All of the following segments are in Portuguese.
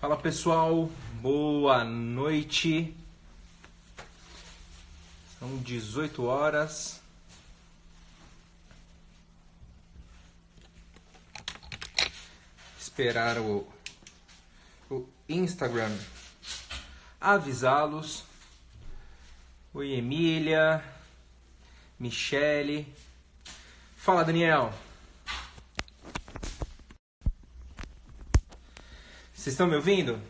Fala pessoal, boa noite. São 18 horas. Esperar o, o Instagram avisá-los. Oi, Emília, Michele. Fala, Daniel. Vocês estão me ouvindo?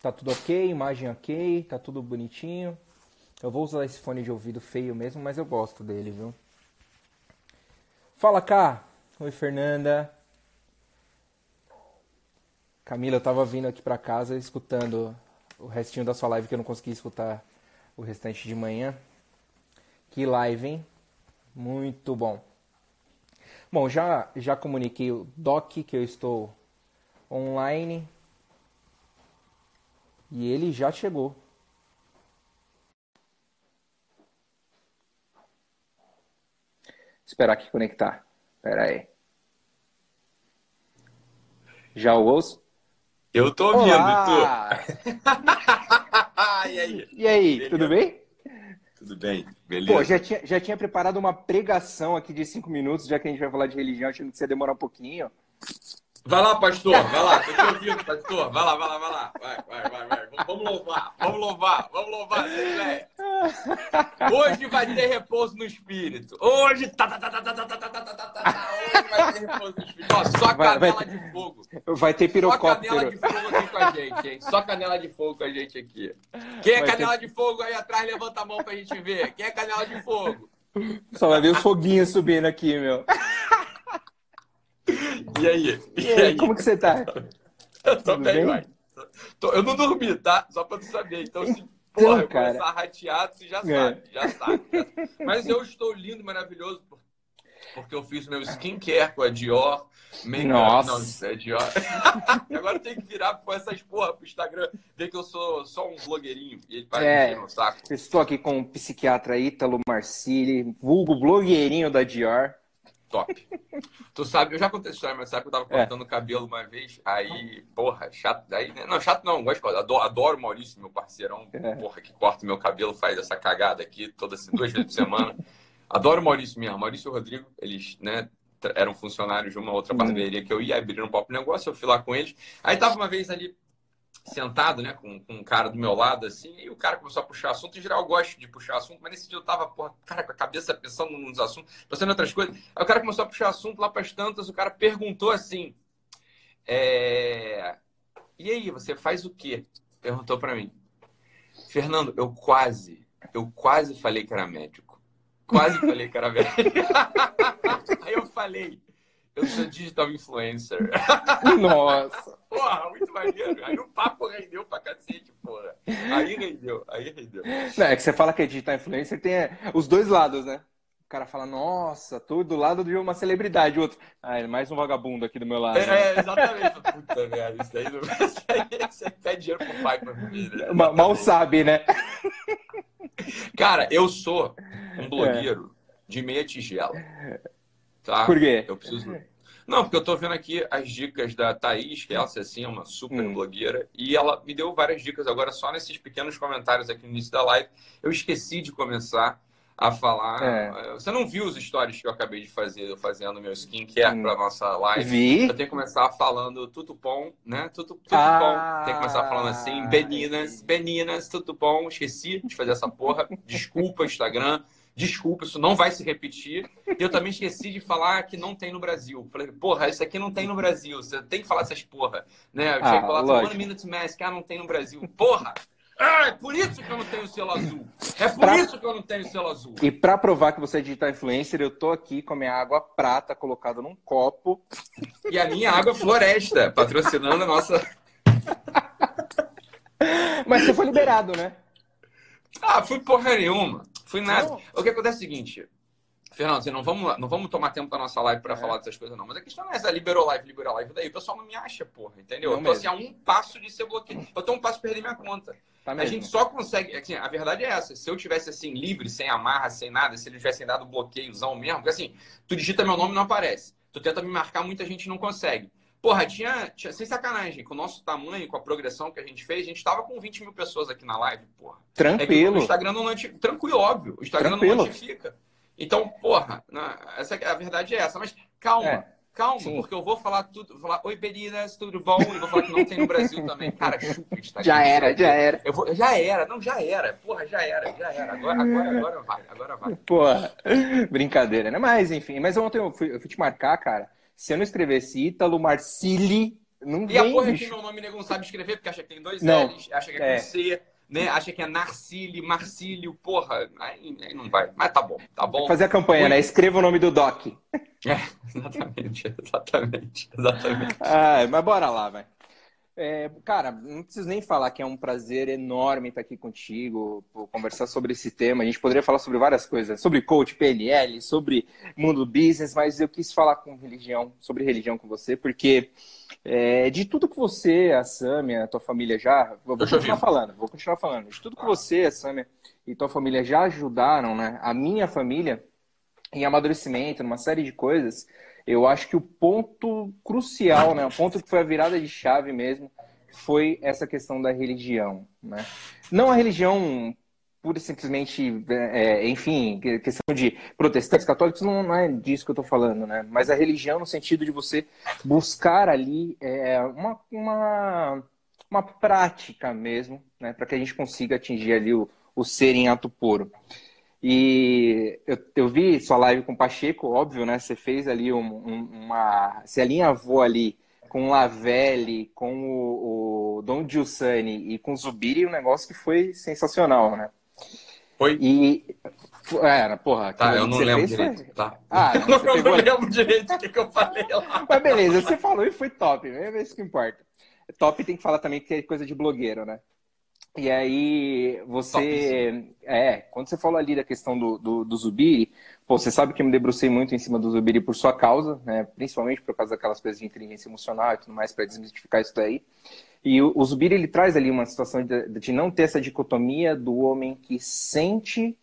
Tá tudo ok, imagem ok, tá tudo bonitinho. Eu vou usar esse fone de ouvido feio mesmo, mas eu gosto dele, viu? Fala cá! Oi, Fernanda. Camila, eu tava vindo aqui pra casa escutando o restinho da sua live que eu não consegui escutar o restante de manhã. Que live, hein? Muito bom. Bom, já, já comuniquei o doc que eu estou online e ele já chegou. Esperar aqui conectar. Pera aí. Já o ouço? Eu tô ouvindo, tu. e aí, e aí Beleza. tudo bem? Tudo bem, beleza. Pô, já tinha, já tinha preparado uma pregação aqui de cinco minutos, já que a gente vai falar de religião, achando que você demorar um pouquinho. Vai lá, pastor, vai lá, tô te ouvindo, pastor. Vai lá, vai lá, vai lá. Vai, vai, vai, vai. Vamos louvar, vamos louvar, vamos louvar, Hoje vai ter repouso no espírito. Hoje. Tá, tá, tá, tá, tá, tá, tá, tá, tá, tá, Hoje vai ter repouso no espírito. Ó, só canela vai, vai, de fogo. Vai ter pirocóptero. Só canela de fogo aqui com a gente, hein? Só canela de fogo com a gente aqui. Quem é vai canela ter... de fogo aí atrás, levanta a mão pra gente ver. Quem é canela de fogo? Só vai ver os foguinhos subindo aqui, meu. E aí? E, aí? Como que você tá? Eu tô Tudo bem, vai. Eu não dormi, tá? Só pra tu saber. Então, assim, então, porra, eu cara... começar rateado, você já é. sabe, já sabe. Mas eu estou lindo maravilhoso porque eu fiz meu skincare com a Dior. Make Nossa. Não, isso é Dior. Agora tem que virar com essas porra pro Instagram, ver que eu sou só um blogueirinho. E ele vai é, no saco. Estou aqui com o psiquiatra Ítalo Marcili, vulgo blogueirinho da Dior top. tu sabe, eu já contei essa história, mas sabe que eu tava é. cortando o é. cabelo uma vez, aí, porra, chato. Aí, né? Não, chato não, gosto, adoro, adoro o Maurício, meu parceirão, é. porra, que corta meu cabelo, faz essa cagada aqui toda assim, duas vezes por semana. Adoro o Maurício mesmo. Maurício e o Rodrigo, eles, né, eram funcionários de uma outra uhum. barbearia que eu ia abrir um próprio negócio, eu fui lá com eles. Aí tava uma vez ali sentado, né, com, com um cara do meu lado, assim, e o cara começou a puxar assunto. Em geral, eu gosto de puxar assunto, mas nesse dia eu tava, porra, cara, com a cabeça pensando nos assuntos, pensando em outras coisas. Aí o cara começou a puxar assunto lá para as tantas, o cara perguntou assim: é... E aí, você faz o quê? Perguntou para mim. Fernando, eu quase, eu quase falei que era médico. Quase falei que era médico. aí eu falei, eu sou digital influencer. Nossa. Porra, muito maneiro. Aí o papo rendeu pra cacete, porra. Aí rendeu, aí rendeu. Não, é que você fala que é digital influencer, tem é, os dois lados, né? O cara fala, nossa, tô do lado de uma celebridade. O outro, ah, é mais um vagabundo aqui do meu lado. É, exatamente. Puta merda, isso aí, não... isso aí você pede dinheiro pro pai pra viver. Né? Mal sabe, né? Cara, eu sou um blogueiro é. de meia tigela. Tá? Por quê? Eu preciso. Não, porque eu estou vendo aqui as dicas da Thaís, que ela assim, é uma super hum. blogueira, e ela me deu várias dicas agora só nesses pequenos comentários aqui no início da live. Eu esqueci de começar a falar. É. Você não viu os stories que eu acabei de fazer, eu fazendo meu skincare hum. para nossa live? Vi. Eu tenho que começar falando tudo bom, né? Tudo, tudo ah. bom. Tem que começar falando assim, meninas, meninas, tudo bom. Esqueci de fazer essa porra. Desculpa, Instagram. Desculpa, isso não vai se repetir. E eu também esqueci de falar que não tem no Brasil. Falei, porra, isso aqui não tem no Brasil. Você tem que falar essas porra. Né? Eu ah, chego lá, One Minute Mask, ah, não tem no Brasil. Porra! Ah, é por isso que eu não tenho selo azul. É por pra... isso que eu não tenho selo azul. E para provar que você é digital influencer, eu tô aqui com a minha água prata colocada num copo. E a minha água floresta, patrocinando a nossa. Mas você foi liberado, né? Ah, fui porra nenhuma. Fui nada. Não. O que acontece é o seguinte, Fernando, assim, não vamos, não vamos tomar tempo da nossa live para é. falar dessas coisas, não. Mas a questão não é essa, liberou live, liberou live. Daí o pessoal não me acha, porra, entendeu? Não eu tô assim, a um passo de ser bloqueado. Eu tô um passo de perder minha conta. Tá a gente só consegue. Assim, a verdade é essa. Se eu tivesse assim, livre, sem amarra, sem nada, se eles tivessem dado bloqueiozão mesmo, porque assim, tu digita meu nome não aparece. Tu tenta me marcar, muita gente não consegue. Porra, tinha, tinha, sem sacanagem, com o nosso tamanho, com a progressão que a gente fez, a gente tava com 20 mil pessoas aqui na live, porra. Tranquilo. É o Instagram não notifica. Tranquilo, óbvio. O Instagram Tranquilo. não notifica. Então, porra, essa, a verdade é essa. Mas calma. É. Calma, Sim. porque eu vou falar tudo, vou falar, oi Berinas, tudo bom? E vou falar que não tem no Brasil também. Cara, chupa Instagram. Já era, já era. Eu vou, já era, não, já era. Porra, já era, já era. Agora, agora, agora vai, agora vai. Porra, brincadeira, né? Mas, enfim, mas ontem eu fui, eu fui te marcar, cara. Se eu não escrevesse Ítalo Marcili, não vem, E a porra bicho. que meu nome nego não sabe escrever, porque acha que tem dois não. L's, acha que é, é. com C né? Acha que é Narcílio, Marcílio, porra, aí, aí, não vai. Mas tá bom, tá bom. Fazer a campanha, né? Escreva o nome do Doc. É, exatamente, exatamente, exatamente. Ah, mas bora lá, vai. É, cara, não preciso nem falar que é um prazer enorme estar aqui contigo, conversar sobre esse tema. A gente poderia falar sobre várias coisas, sobre coach, PNL, sobre mundo business, mas eu quis falar com religião, sobre religião com você, porque é, de tudo que você, a Samia, a tua família já. Vou continuar falando, vou continuar falando. De tudo que você, a Samia e tua família já ajudaram, né? A minha família em amadurecimento, numa série de coisas eu acho que o ponto crucial, né, o ponto que foi a virada de chave mesmo, foi essa questão da religião. Né? Não a religião pura e simplesmente, é, enfim, questão de protestantes, católicos, não, não é disso que eu estou falando, né? Mas a religião no sentido de você buscar ali é, uma, uma, uma prática mesmo, né? Para que a gente consiga atingir ali o, o ser em ato puro. E eu, eu vi sua live com o Pacheco, óbvio, né? Você fez ali um, um, uma. Você alinhavou ali com o Lavelli, com o, o Don Giussani e com o Zubiri, um negócio que foi sensacional, né? Foi? E. É, porra. Tá, eu não lembro direito. Foi... Tá. Ah, não, eu não lembro direito o que, que eu falei lá. Mas beleza, você falou e foi top, é isso que importa. Top tem que falar também que é coisa de blogueiro, né? E aí, você. É, quando você falou ali da questão do, do, do, Zubiri, pô, você sabe que eu me debrucei muito em cima do Zubiri por sua causa, né? Principalmente por causa daquelas coisas de inteligência emocional e tudo mais, para desmistificar isso daí. E o, o Zubiri, ele traz ali uma situação de, de não ter essa dicotomia do homem que sente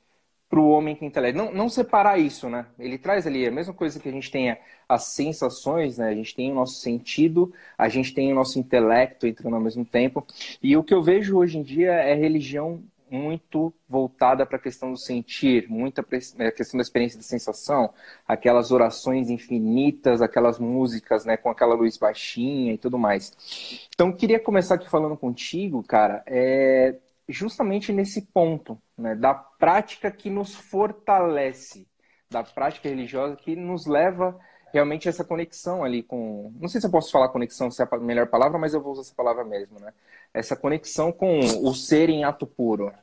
para o homem que intelecto. Não, não separar isso, né? Ele traz ali a mesma coisa que a gente tem as sensações, né? A gente tem o nosso sentido, a gente tem o nosso intelecto entrando ao mesmo tempo. E o que eu vejo hoje em dia é religião muito voltada para a questão do sentir, muita a é, questão da experiência de sensação, aquelas orações infinitas, aquelas músicas, né, com aquela luz baixinha e tudo mais. Então, queria começar aqui falando contigo, cara, é, justamente nesse ponto, né, da prática que nos fortalece, da prática religiosa que nos leva realmente essa conexão ali com. Não sei se eu posso falar conexão, se é a melhor palavra, mas eu vou usar essa palavra mesmo, né? Essa conexão com o ser em ato puro.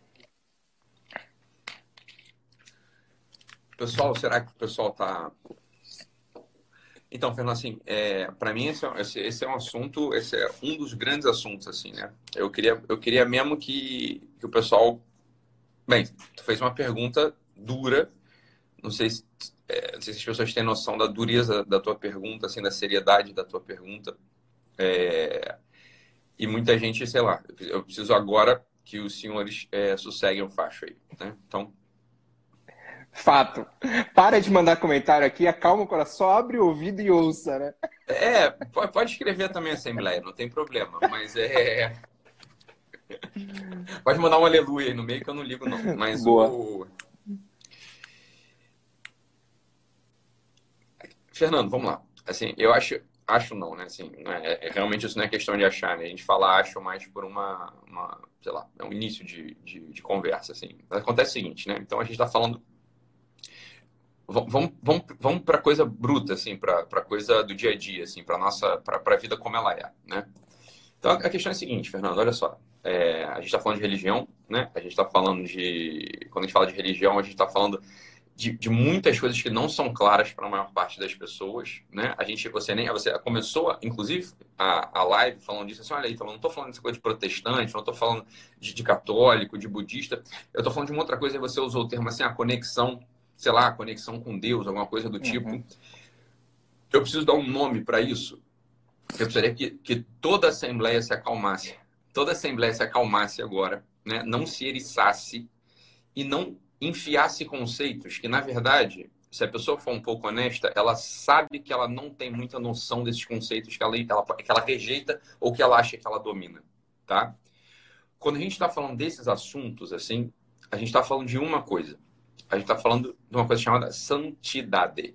Pessoal, será que o pessoal tá então, Fernando, assim, é, para mim esse, é esse, esse, é um assunto, esse é um dos grandes assuntos, assim, né? Eu queria, eu queria mesmo que, que o pessoal... Bem, tu fez uma pergunta dura, não sei, se, é, não sei se as pessoas têm noção da dureza da tua pergunta, assim, da seriedade da tua pergunta. É, e muita gente, sei lá, eu preciso agora que os senhores é, sosseguem o facho aí, né? Então, Fato. Para de mandar comentário aqui, acalma o coração, abre o ouvido e ouça, né? É, pode escrever também Assembleia, não tem problema, mas é. Pode mandar um aleluia aí no meio que eu não ligo, não. Mas Boa. o. Fernando, vamos lá. Assim, eu acho, acho não, né? Assim, não é, é, realmente isso não é questão de achar, né? A gente fala acho mais por uma, uma sei lá, é um início de, de, de conversa, assim. Acontece o seguinte, né? Então a gente está falando vamos, vamos, vamos para coisa bruta, assim, para coisa do dia a dia, assim, para nossa, para a vida como ela é, né? Então a questão é a seguinte, Fernando, olha só, é, a gente está falando de religião, né? A gente está falando de, quando a gente fala de religião, a gente está falando de, de, muitas coisas que não são claras para a maior parte das pessoas, né? A gente, você nem, você começou, inclusive, a, a live falando disso, assim, olha aí, então, eu não estou falando dessa coisa de protestante, não estou falando de, de, católico, de budista, eu estou falando de uma outra coisa, e você usou o termo assim, a conexão sei lá, conexão com Deus, alguma coisa do tipo. Uhum. Eu preciso dar um nome para isso. Eu precisaria que, que toda a Assembleia se acalmasse. Toda a Assembleia se acalmasse agora, né? não se eriçasse e não enfiasse conceitos que, na verdade, se a pessoa for um pouco honesta, ela sabe que ela não tem muita noção desses conceitos que ela, ela que ela rejeita ou que ela acha que ela domina, tá? Quando a gente está falando desses assuntos, assim, a gente está falando de uma coisa. A gente está falando de uma coisa chamada santidade,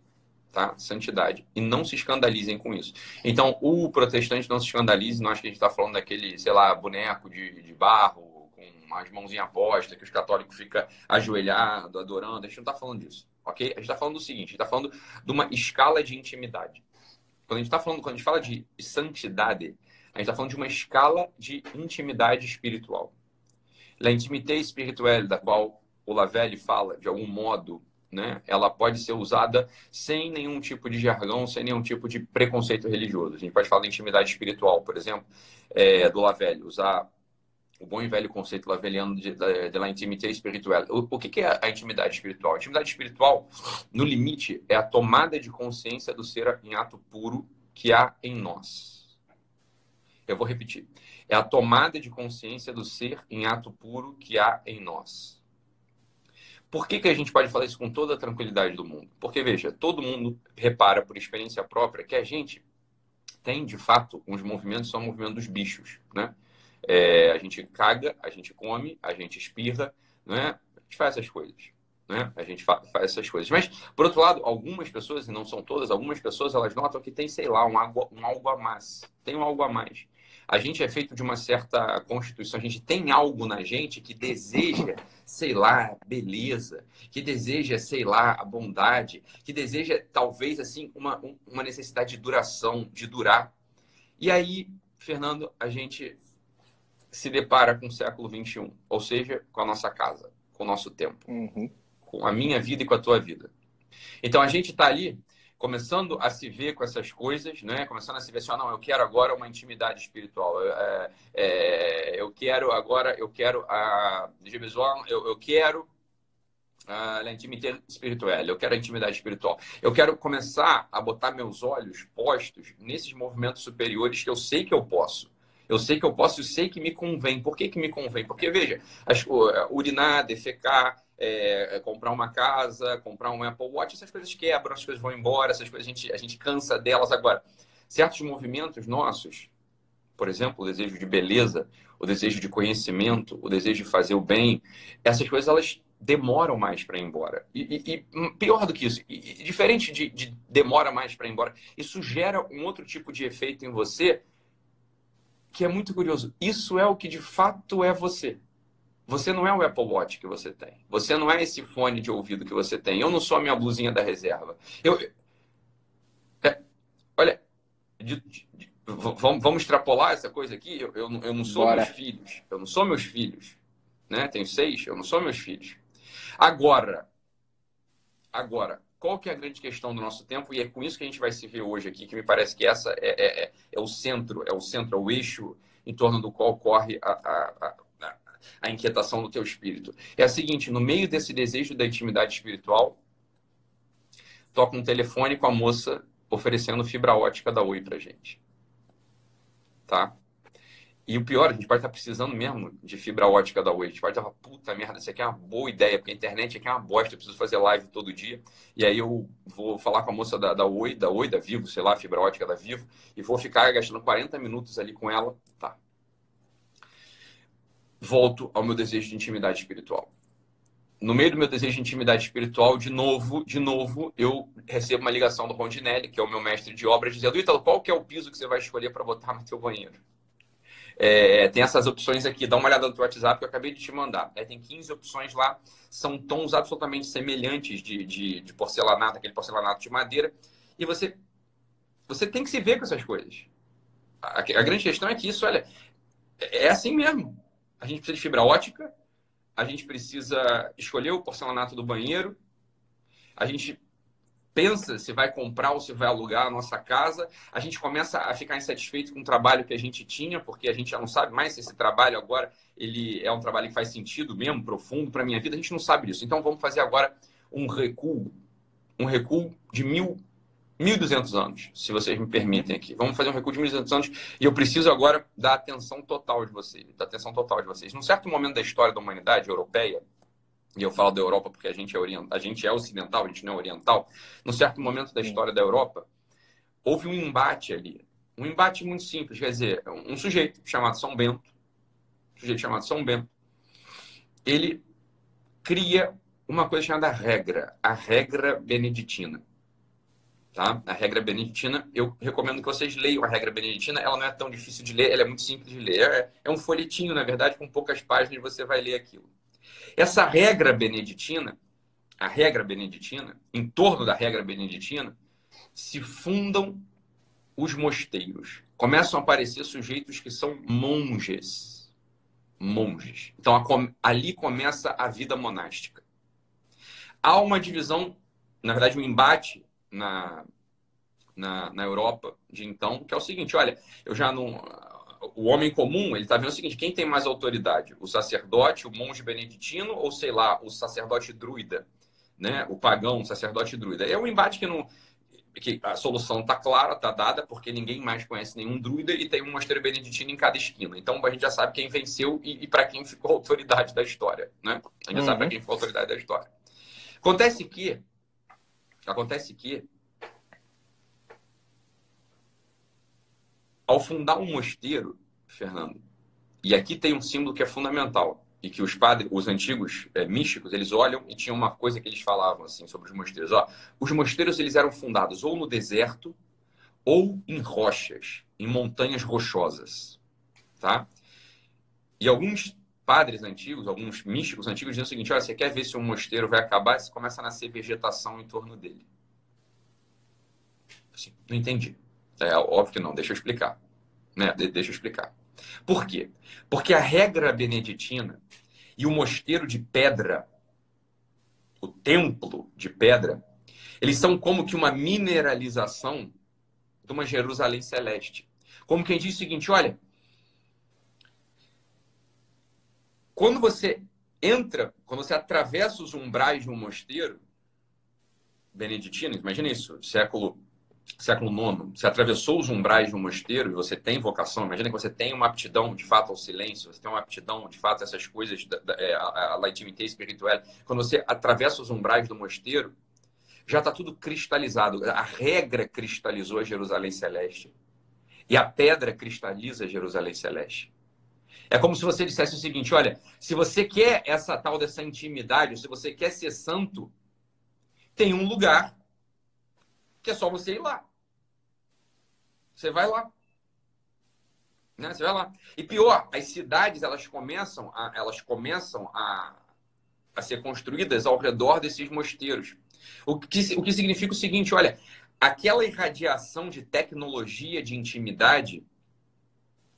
tá? Santidade. E não se escandalizem com isso. Então, o protestante não se escandalize, não acho que a gente está falando daquele, sei lá, boneco de, de barro, com as mãozinhas postas, que os católicos ficam ajoelhados, adorando. A gente não está falando disso, ok? A gente está falando do seguinte, a gente está falando de uma escala de intimidade. Quando a gente está falando, quando a gente fala de santidade, a gente está falando de uma escala de intimidade espiritual. A intimité espiritual, da qual o Lavelle fala, de algum modo, né, ela pode ser usada sem nenhum tipo de jargão, sem nenhum tipo de preconceito religioso. A gente pode falar de intimidade espiritual, por exemplo, é, do Lavelle, usar o bom e velho conceito laveliano de, de, de la intimité espiritual. O, o que, que é a intimidade espiritual? A intimidade espiritual, no limite, é a tomada de consciência do ser em ato puro que há em nós. Eu vou repetir. É a tomada de consciência do ser em ato puro que há em nós. Por que, que a gente pode falar isso com toda a tranquilidade do mundo? Porque, veja, todo mundo repara por experiência própria que a gente tem, de fato, uns movimentos são movimentos dos bichos, né? É, a gente caga, a gente come, a gente espirra, né? A gente faz essas coisas. Né? A gente faz essas coisas. Mas, por outro lado, algumas pessoas, e não são todas, algumas pessoas elas notam que tem, sei lá, um, algo, um algo a mais. Tem um algo a mais. A gente é feito de uma certa constituição, a gente tem algo na gente que deseja, sei lá, beleza, que deseja, sei lá, a bondade, que deseja, talvez, assim, uma, uma necessidade de duração, de durar. E aí, Fernando, a gente se depara com o século XXI, ou seja, com a nossa casa, com o nosso tempo, uhum. com a minha vida e com a tua vida. Então a gente está ali começando a se ver com essas coisas, né? Começando a se ver assim, ah, não, eu quero agora uma intimidade espiritual. É, é, eu quero agora, eu quero a eu, eu quero a intimidade espiritual, eu quero a intimidade espiritual. Eu quero começar a botar meus olhos postos nesses movimentos superiores que eu sei que eu posso. Eu sei que eu posso, eu sei que me convém. Por que, que me convém? Porque, veja, urinar, defecar, é, é, comprar uma casa, comprar um Apple Watch, essas coisas quebram, as coisas vão embora, essas coisas a gente, a gente cansa delas. Agora, certos movimentos nossos, por exemplo, o desejo de beleza, o desejo de conhecimento, o desejo de fazer o bem, essas coisas elas demoram mais para ir embora. E, e, e, pior do que isso, e, diferente de, de demora mais para ir embora, isso gera um outro tipo de efeito em você que é muito curioso. Isso é o que de fato é você. Você não é o Apple Watch que você tem. Você não é esse fone de ouvido que você tem. Eu não sou a minha blusinha da reserva. Eu, é, olha, de, de, de, vamos, vamos, extrapolar essa coisa aqui. Eu, eu, eu não sou Bora. meus filhos. Eu não sou meus filhos. Né? Tenho seis. Eu não sou meus filhos. Agora, agora, qual que é a grande questão do nosso tempo? E é com isso que a gente vai se ver hoje aqui, que me parece que essa é, é, é, é o centro, é o centro, é o eixo em torno do qual corre a, a, a, a inquietação do teu espírito. É a seguinte, no meio desse desejo da intimidade espiritual, toca um telefone com a moça oferecendo fibra ótica da Oi pra gente. Tá? E o pior, a gente pode estar precisando mesmo de fibra ótica da Oi. A gente pode estar, puta merda, isso aqui é uma boa ideia, porque a internet aqui é uma bosta, eu preciso fazer live todo dia. E aí eu vou falar com a moça da, da Oi, da Oi, da Vivo, sei lá, fibra ótica da Vivo, e vou ficar gastando 40 minutos ali com ela. Tá. Volto ao meu desejo de intimidade espiritual. No meio do meu desejo de intimidade espiritual, de novo, de novo, eu recebo uma ligação do Rondinelli, que é o meu mestre de obras, dizendo, Ítalo, qual que é o piso que você vai escolher para botar no teu banheiro? É, tem essas opções aqui, dá uma olhada no teu WhatsApp que eu acabei de te mandar. É, tem 15 opções lá, são tons absolutamente semelhantes de, de, de, porcelanato, aquele porcelanato de madeira. E você, você tem que se ver com essas coisas. A, a grande questão é que isso, olha, é assim mesmo. A gente precisa de fibra ótica, a gente precisa escolher o porcelanato do banheiro, a gente pensa se vai comprar ou se vai alugar a nossa casa, a gente começa a ficar insatisfeito com o trabalho que a gente tinha, porque a gente já não sabe mais se esse trabalho agora ele é um trabalho que faz sentido mesmo, profundo para a minha vida, a gente não sabe disso. Então vamos fazer agora um recuo, um recuo de mil, 1.200 anos, se vocês me permitem aqui. Vamos fazer um recuo de 1.200 anos e eu preciso agora da atenção total de vocês, da atenção total de vocês. Num certo momento da história da humanidade europeia, e eu falo da Europa porque a gente é oriental, a gente é ocidental, a gente não é oriental, num certo momento da história da Europa, houve um embate ali. Um embate muito simples, quer dizer, um sujeito chamado São Bento, um sujeito chamado São Bento, ele cria uma coisa chamada regra, a regra beneditina. Tá? A regra beneditina, eu recomendo que vocês leiam a regra beneditina. Ela não é tão difícil de ler, ela é muito simples de ler. É, é um folhetinho, na verdade, com poucas páginas você vai ler aquilo. Essa regra beneditina, a regra beneditina, em torno da regra beneditina, se fundam os mosteiros. Começam a aparecer sujeitos que são monges. Monges. Então ali começa a vida monástica. Há uma divisão, na verdade, um embate na, na, na Europa de então, que é o seguinte: olha, eu já não. O homem comum, ele está vendo o seguinte: quem tem mais autoridade? O sacerdote, o monge beneditino ou, sei lá, o sacerdote druida? Né? O pagão, o sacerdote druida. É um embate que não que a solução está clara, está dada, porque ninguém mais conhece nenhum druida e tem um mosteiro beneditino em cada esquina. Então a gente já sabe quem venceu e, e para quem ficou a autoridade da história. Né? A gente uhum. já sabe para uhum. quem ficou a autoridade da história. Acontece que. Acontece que. Ao fundar um mosteiro, Fernando, e aqui tem um símbolo que é fundamental e que os padres, os antigos é, místicos, eles olham e tinha uma coisa que eles falavam assim sobre os mosteiros. Ó, os mosteiros eles eram fundados ou no deserto ou em rochas, em montanhas rochosas, tá? E alguns padres antigos, alguns místicos antigos diziam o seguinte: olha, você quer ver se um mosteiro vai acabar? Você começa a nascer vegetação em torno dele. Assim, não entendi. É óbvio que não. Deixa eu explicar. Né? De deixa eu explicar. Por quê? Porque a regra beneditina e o mosteiro de pedra, o templo de pedra, eles são como que uma mineralização de uma Jerusalém celeste. Como quem diz o seguinte: olha, quando você entra, quando você atravessa os umbrais de um mosteiro beneditino, imagina isso, século século IX, você atravessou os umbrais de um mosteiro e você tem vocação, imagina que você tem uma aptidão de fato ao silêncio, você tem uma aptidão de fato a essas coisas, da, da, é, a, a espiritual. Quando você atravessa os umbrais do mosteiro, já está tudo cristalizado. A regra cristalizou a Jerusalém Celeste. E a pedra cristaliza a Jerusalém Celeste. É como se você dissesse o seguinte: olha, se você quer essa tal dessa intimidade, se você quer ser santo, tem um lugar que é só você ir lá. Você vai lá. Né? Você vai lá. E pior, as cidades elas começam a, elas começam a, a ser construídas ao redor desses mosteiros. O que, o que significa o seguinte, olha, aquela irradiação de tecnologia de intimidade,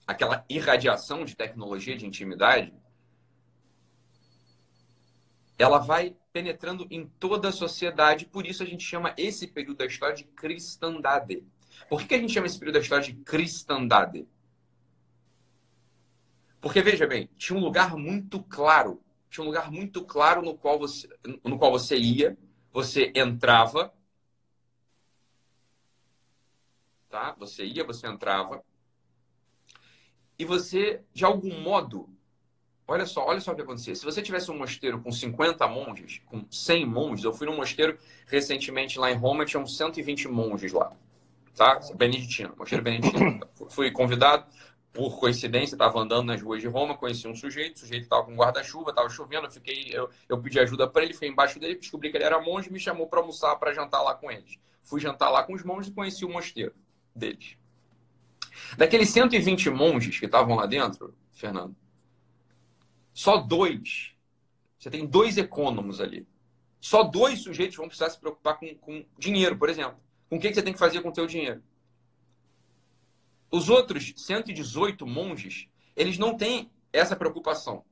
aquela irradiação de tecnologia de intimidade, ela vai penetrando em toda a sociedade, por isso a gente chama esse período da história de cristandade. Por que, a gente chama esse período da história de cristandade? Porque, veja bem, tinha um lugar muito claro, tinha um lugar muito claro no qual você, no qual você ia, você entrava, tá? Você ia, você entrava, e você, de algum modo, Olha só, olha só o que acontecia. Se você tivesse um mosteiro com 50 monges, com 100 monges, eu fui num mosteiro recentemente lá em Roma, tinha uns 120 monges lá. Tá? Beneditino, mosteiro beneditino. fui convidado, por coincidência, estava andando nas ruas de Roma, conheci um sujeito, o sujeito estava com guarda-chuva, estava chovendo, eu fiquei, eu, eu pedi ajuda para ele, fui embaixo dele, descobri que ele era monge, me chamou para almoçar, para jantar lá com eles. Fui jantar lá com os monges e conheci o mosteiro deles. Daqueles 120 monges que estavam lá dentro, Fernando, só dois. Você tem dois econômicos ali. Só dois sujeitos vão precisar se preocupar com, com dinheiro, por exemplo. Com o que, você tem que fazer com o teu dinheiro? Os outros 118 monges, eles não têm essa preocupação.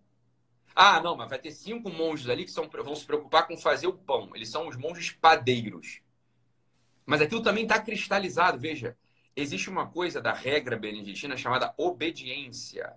Ah, não, mas vai ter cinco monges ali que são, vão se preocupar com fazer o pão. Eles são os monges padeiros. Mas aquilo também está cristalizado. Veja, existe uma coisa da regra beneditina chamada obediência.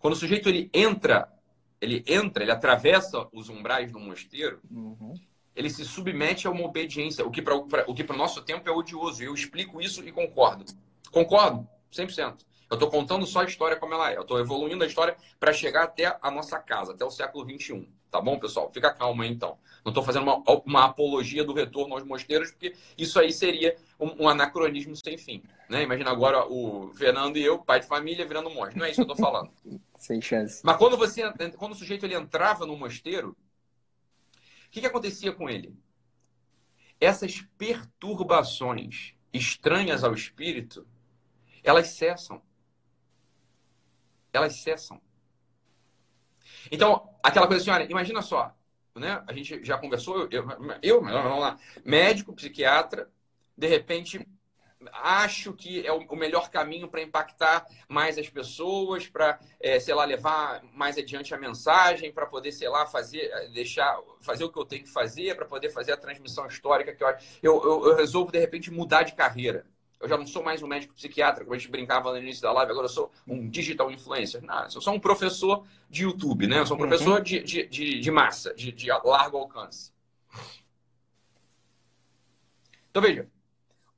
Quando o sujeito ele entra ele entra, ele atravessa os umbrais do mosteiro, uhum. ele se submete a uma obediência, o que para o nosso tempo é odioso. Eu explico isso e concordo. Concordo, 100%. Eu estou contando só a história como ela é. Eu estou evoluindo a história para chegar até a nossa casa, até o século XXI. Tá bom, pessoal? Fica calmo aí, então. Não estou fazendo uma, uma, apologia do retorno aos mosteiros, porque isso aí seria um, um, anacronismo sem fim. Né? Imagina agora o Fernando e eu, pai de família, virando monge. Não é isso que eu estou falando. sem chance. Mas quando, você, quando o sujeito ele entrava no mosteiro, o que, que acontecia com ele? Essas perturbações estranhas ao espírito, elas cessam. Elas cessam. Então, aquela coisa assim, olha, imagina só, né? A gente já conversou, eu, eu vamos lá, médico, psiquiatra, de repente acho que é o melhor caminho para impactar mais as pessoas, para, é, sei lá, levar mais adiante a mensagem, para poder, sei lá, fazer, deixar, fazer o que eu tenho que fazer, para poder fazer a transmissão histórica que eu, eu, eu resolvo, de repente, mudar de carreira. Eu já não sou mais um médico psiquiatra, como a gente brincava no início da live, agora eu sou um digital influencer. Não, eu sou um professor de YouTube, né? Eu sou um uhum. professor de, de, de, de, massa, de, de largo alcance. Então, veja,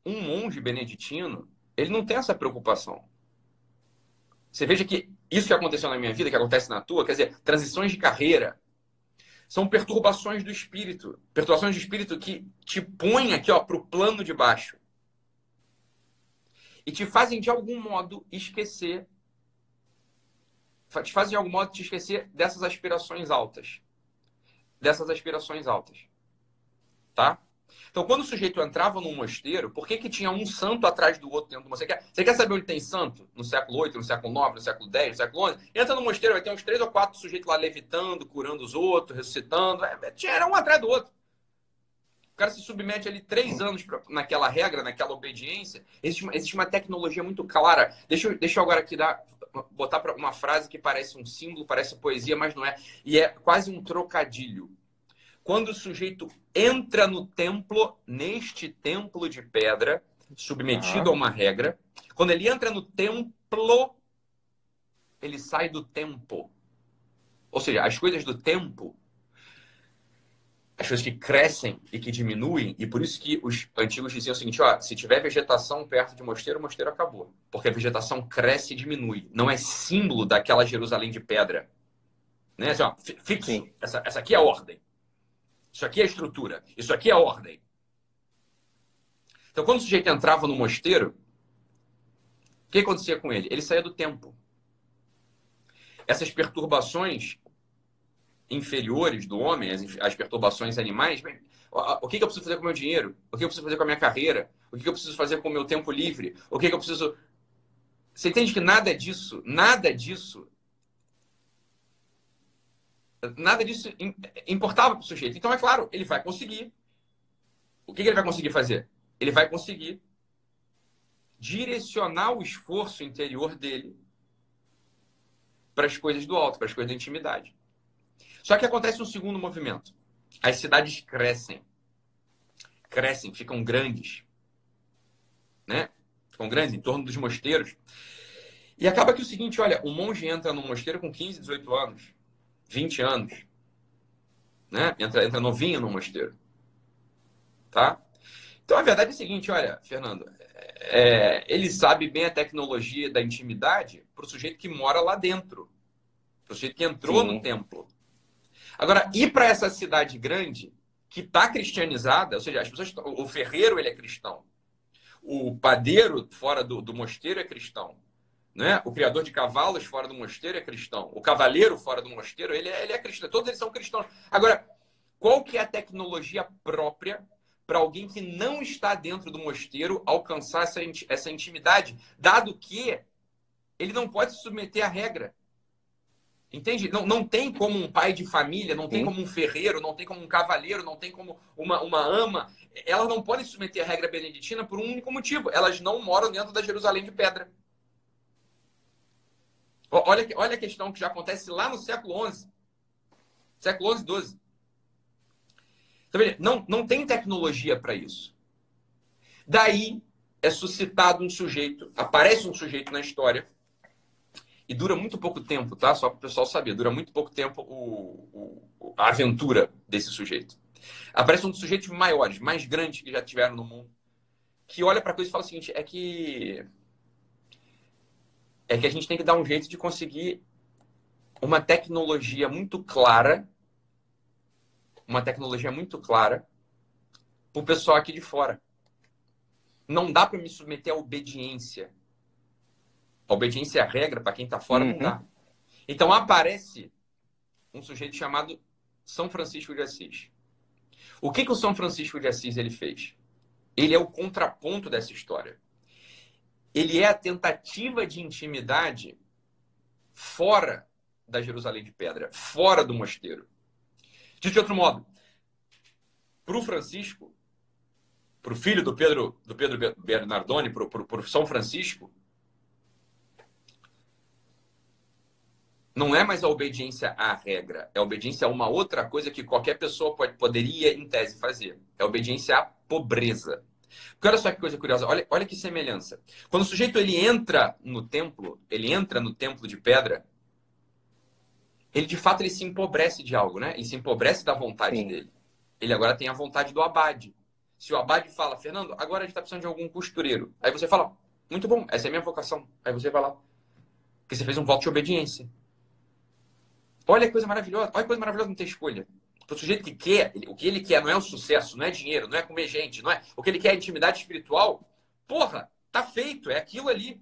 um monge beneditino, ele não tem essa preocupação. Você veja que isso que aconteceu na minha vida, que acontece na tua, quer dizer, transições de carreira, são perturbações do espírito. Perturbações do espírito que te põem aqui para o plano de baixo e te fazem de algum modo esquecer te fazem de algum modo te esquecer dessas aspirações altas. Dessas aspirações altas. Tá? Então, quando o sujeito entrava num mosteiro, por que, que tinha um santo atrás do outro dentro do mosteiro? Você quer, você quer saber onde tem santo? No século VIII, no século IX, no século X, no século XI? Entra no mosteiro, vai ter uns três ou quatro sujeitos lá levitando, curando os outros, ressuscitando. É, era um atrás do outro cara se submete ali três anos pra, naquela regra, naquela obediência. Existe uma, existe uma tecnologia muito clara. Deixa eu, deixa eu agora aqui dar, botar uma frase que parece um símbolo, parece poesia, mas não é. E é quase um trocadilho. Quando o sujeito entra no templo, neste templo de pedra, submetido ah. a uma regra, quando ele entra no templo, ele sai do tempo. Ou seja, as coisas do tempo as coisas que crescem e que diminuem, e por isso que os antigos diziam o seguinte: ó, se tiver vegetação perto de mosteiro, o mosteiro acabou. Porque a vegetação cresce e diminui. Não é símbolo daquela Jerusalém de pedra. Né? Assim, ó, fixo. Essa, essa aqui é a ordem. Isso aqui é a estrutura. Isso aqui é a ordem. Então, quando o sujeito entrava no mosteiro, o que acontecia com ele? Ele saía do tempo. Essas perturbações inferiores do homem, as, as perturbações animais, bem, o que, que eu preciso fazer com o meu dinheiro? O que eu preciso fazer com a minha carreira? O que eu preciso fazer com o meu tempo livre? O que eu preciso. Você entende que nada disso, nada disso, nada disso importava para o sujeito. Então, é claro, ele vai conseguir. O que, que ele vai conseguir fazer? Ele vai conseguir direcionar o esforço interior dele para as coisas do alto, para as coisas da intimidade. Só que acontece um segundo movimento. As cidades crescem. Crescem, ficam grandes. Né? Ficam grandes em torno dos mosteiros. E acaba que o seguinte, olha, o monge entra no mosteiro com 15, 18 anos, 20 anos. Né? Entra, entra novinho no mosteiro. Tá? Então a verdade é a seguinte, olha, Fernando, é, ele sabe bem a tecnologia da intimidade para o sujeito que mora lá dentro. Para o sujeito que entrou Sim. no templo. Agora, ir para essa cidade grande, que está cristianizada, ou seja, as pessoas, o ferreiro ele é cristão, o padeiro fora do, do mosteiro é cristão, né? o criador de cavalos fora do mosteiro é cristão, o cavaleiro fora do mosteiro ele é, ele é cristão, todos eles são cristãos. Agora, qual que é a tecnologia própria para alguém que não está dentro do mosteiro alcançar essa, essa intimidade, dado que ele não pode se submeter à regra. Entende? Não, não tem como um pai de família, não tem Sim. como um ferreiro, não tem como um cavaleiro, não tem como uma, uma ama. Elas não podem se submeter à regra beneditina por um único motivo. Elas não moram dentro da Jerusalém de pedra. Olha, olha a questão que já acontece lá no século XI. Século XI, XII. Então, não, não tem tecnologia para isso. Daí é suscitado um sujeito, aparece um sujeito na história e dura muito pouco tempo, tá? Só para o pessoal saber, dura muito pouco tempo o, o, a aventura desse sujeito. Aparece um dos sujeitos maiores, mais grandes que já tiveram no mundo, que olha para a coisa e fala o seguinte: é que é que a gente tem que dar um jeito de conseguir uma tecnologia muito clara uma tecnologia muito clara para o pessoal aqui de fora. Não dá para me submeter à obediência. A obediência é regra, para quem está fora uhum. não dá. Então aparece um sujeito chamado São Francisco de Assis. O que, que o São Francisco de Assis ele fez? Ele é o contraponto dessa história. Ele é a tentativa de intimidade fora da Jerusalém de Pedra, fora do mosteiro. Dito de outro modo, para o Francisco, para o filho do Pedro, do Pedro Bernardoni, para o São Francisco, não é mais a obediência à regra, é a obediência a uma outra coisa que qualquer pessoa pode, poderia, em tese, fazer. É a obediência à pobreza. Porque olha só que coisa curiosa, olha, olha que semelhança. Quando o sujeito ele entra no templo, ele entra no templo de pedra, ele de fato ele se empobrece de algo, né? Ele se empobrece da vontade Sim. dele. Ele agora tem a vontade do abade. Se o abade fala, Fernando, agora a gente está precisando de algum costureiro. Aí você fala, muito bom, essa é a minha vocação. Aí você vai lá. Porque você fez um voto de obediência. Olha que coisa maravilhosa. Olha que coisa maravilhosa não ter escolha. O sujeito que quer, o que ele quer não é o sucesso, não é dinheiro, não é comer gente, não é. O que ele quer é intimidade espiritual. Porra, tá feito, é aquilo ali.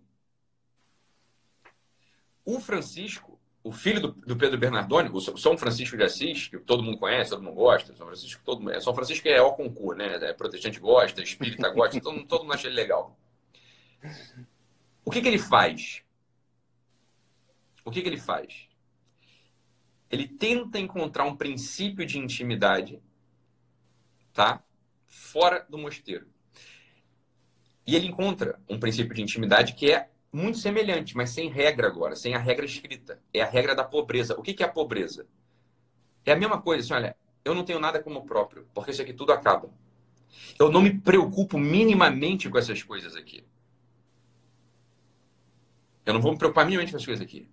O Francisco, o filho do, do, Pedro Bernardoni, o São Francisco de Assis, que todo mundo conhece, todo mundo gosta, São Francisco, todo mundo, São Francisco é o concurso, né? É protestante gosta, espírita gosta, todo, todo mundo acha ele legal. O que, que ele faz? O que, que ele faz? Ele tenta encontrar um princípio de intimidade, tá? Fora do mosteiro. E ele encontra um princípio de intimidade que é muito semelhante, mas sem regra agora, sem a regra escrita. É a regra da pobreza. O que é a pobreza? É a mesma coisa, assim, olha, eu não tenho nada como próprio, porque isso aqui tudo acaba. Eu não me preocupo minimamente com essas coisas aqui. Eu não vou me preocupar minimamente com essas coisas aqui.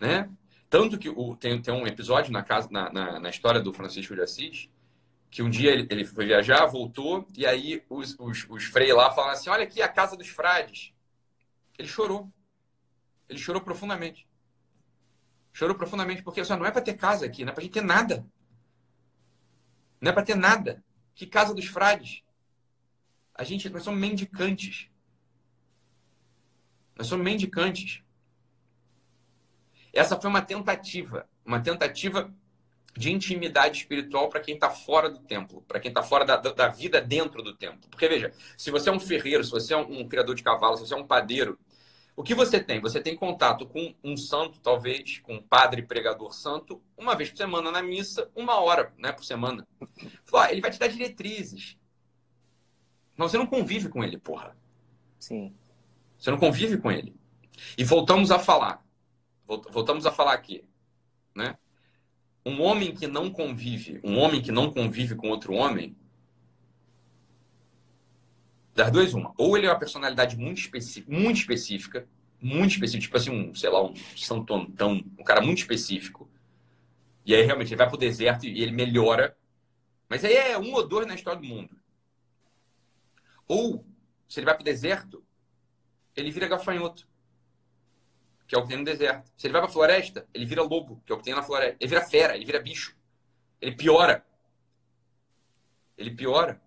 Né? Tanto que o, tem, tem um episódio na, casa, na, na, na, história do Francisco de Assis, que um dia ele, ele foi viajar, voltou, e aí os, os, os freios lá falaram assim: olha aqui a casa dos frades. Ele chorou. Ele chorou profundamente. Chorou profundamente, porque só não é para ter casa aqui, não é para gente ter nada. Não é para ter nada. Que casa dos frades? A gente, nós somos mendicantes. Nós somos mendicantes. Essa foi uma tentativa, uma tentativa de intimidade espiritual para quem está fora do templo, para quem está fora da, da, vida dentro do templo. Porque, veja, se você é um ferreiro, se você é um, um criador de cavalos, se você é um padeiro, o que você tem? Você tem contato com um santo, talvez, com um padre pregador santo, uma vez por semana na missa, uma hora né, por semana. ele vai te dar diretrizes. Mas você não convive com ele, porra. Sim. Você não convive com ele. E voltamos a falar voltamos a falar aqui, né? Um homem que não convive, um homem que não convive com outro homem, das duas uma, ou ele é uma personalidade muito específica, muito específica, muito específica, tipo assim, um, sei lá, um Santo um cara muito específico. E aí realmente ele vai pro deserto e ele melhora. Mas aí é um ou dois na história do mundo. Ou, se ele vai pro deserto, ele vira gafanhoto que é o que tem no deserto. Se ele vai para a floresta, ele vira lobo, que é o que tem na floresta. Ele vira fera, ele vira bicho. Ele piora. Ele piora.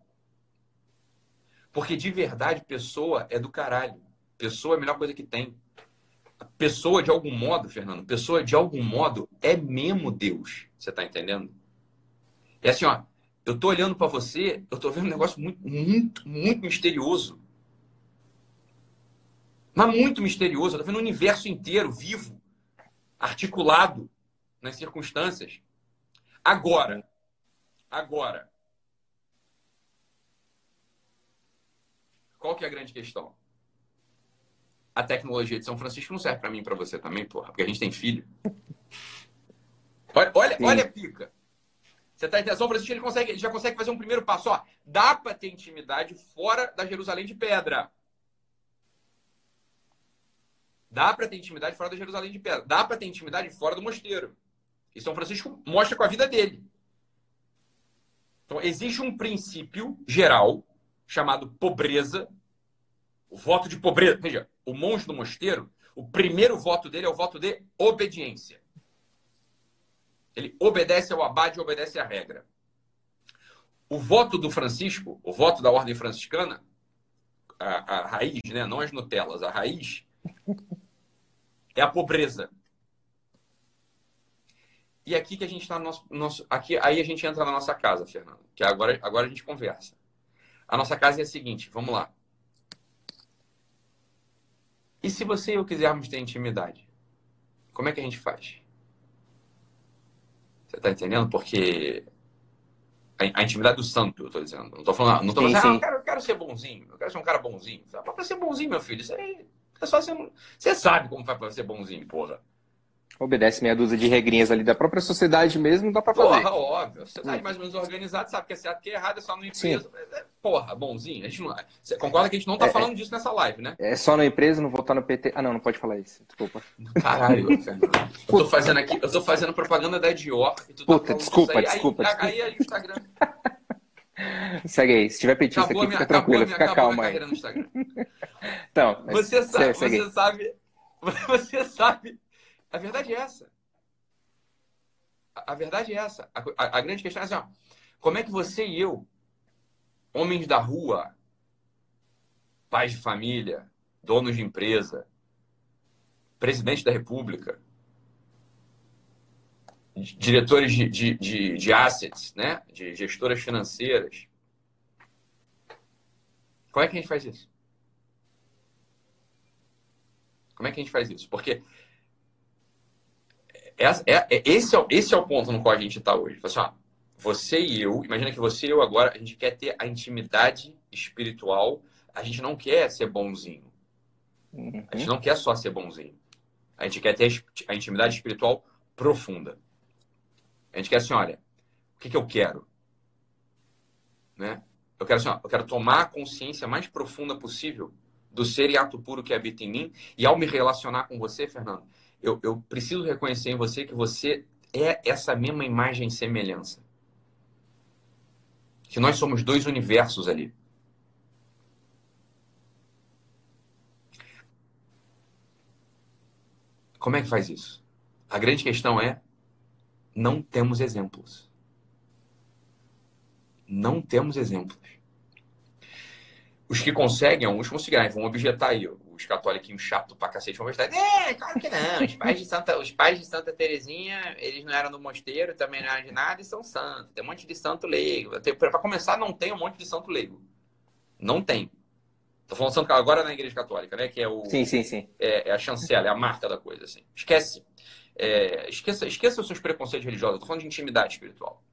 Porque de verdade, pessoa é do caralho. Pessoa é a melhor coisa que tem. Pessoa, de algum modo, Fernando, pessoa, de algum modo, é mesmo Deus. Você tá entendendo? É assim, ó. Eu tô olhando para você, eu tô vendo um negócio muito, muito, muito misterioso mas muito misterioso. Eu estou vendo o universo inteiro, vivo, articulado nas circunstâncias. Agora, agora, qual que é a grande questão? A tecnologia de São Francisco não serve para mim e para você também, porra, porque a gente tem filho. Olha, olha, olha a pica. Você tá entendendo? São Francisco ele consegue, ele já consegue fazer um primeiro passo. Ó, dá para ter intimidade fora da Jerusalém de pedra. Dá para ter intimidade fora da Jerusalém de pedra. Dá para ter intimidade fora do mosteiro. E São Francisco mostra com a vida dele. Então, existe um princípio geral chamado pobreza. O voto de pobreza. Veja, o monge do mosteiro, o primeiro voto dele é o voto de obediência. Ele obedece ao abade e obedece à regra. O voto do Francisco, o voto da ordem franciscana, a, a raiz, né? não as Nutelas, a raiz é a pobreza. E aqui que a gente está no nosso, nosso. Aqui, aí a gente entra na nossa casa, Fernando. Que agora, agora a gente conversa. A nossa casa é a seguinte, vamos lá. E se você e eu quisermos ter intimidade? Como é que a gente faz? Você está entendendo? Porque a, intimidade do santo, eu tô dizendo. Não tô falando, não tô falando, assim, ah, eu quero, eu quero, ser bonzinho, eu quero ser um cara bonzinho. Para ser bonzinho, meu filho, isso aí é só ser. Você sabe como faz para ser bonzinho, porra. Obedece meia dúzia de regrinhas ali da própria sociedade mesmo, dá pra fazer. Porra, óbvio. A sociedade hum. mais ou menos organizada sabe que é certo que é errado, é só no empresa. É, porra, bonzinho. A gente não... Você concorda que a gente não tá é, é. falando é, disso nessa live, né? É só na empresa, não votar no PT. Ah, não, não pode falar isso. Desculpa. Caralho, eu tô fazendo aqui, eu tô fazendo propaganda da Dior. Tá Puta, desculpa, aí, desculpa, aí, desculpa. Aí, aí, aí o Instagram. Segue aí. Se tiver petista acabou aqui, minha, fica tranquilo, fica calma aí. então, você sabe, você sabe, você sabe. A verdade é essa a verdade é essa. A, a, a, grande questão é assim, ó, como é que você e eu, homens da rua, pais de família, donos de empresa, presidente da república, diretores de, de, de, de assets, né? de gestoras financeiras, como é que a gente faz isso? Como é que a gente faz isso? Porque é, é, esse, é, esse é o ponto no qual a gente está hoje. Assim, ó, você e eu, imagina que você e eu agora, a gente quer ter a intimidade espiritual, a gente não quer ser bonzinho. Uhum. A gente não quer só ser bonzinho. A gente quer ter a intimidade espiritual profunda. A gente quer assim, olha, o que, que eu quero? Né? Eu quero assim, ó, eu quero tomar a consciência mais profunda possível do ser e ato puro que habita em mim. E ao me relacionar com você, Fernando, eu, eu preciso reconhecer em você que você é essa mesma imagem e semelhança. Que nós somos dois universos ali. Como é que faz isso? A grande questão é: não temos exemplos. Não temos exemplos. Os que conseguem, alguns conseguirem, vão objetar aí os católicos chato pra cacete vão gostar. É, claro que não. Os pais de Santa, os pais de Santa Terezinha, eles não eram do mosteiro, também não eram de nada e são santos. Tem um monte de santo leigo. Para começar, não tem um monte de santo leigo. Não tem. Tô falando santo agora na igreja católica, né? Que é o. Sim, sim, sim. É, é a chancela, é a marca da coisa, assim. Esquece. É, esqueça, esqueça os seus preconceitos religiosos. Tô falando de intimidade espiritual.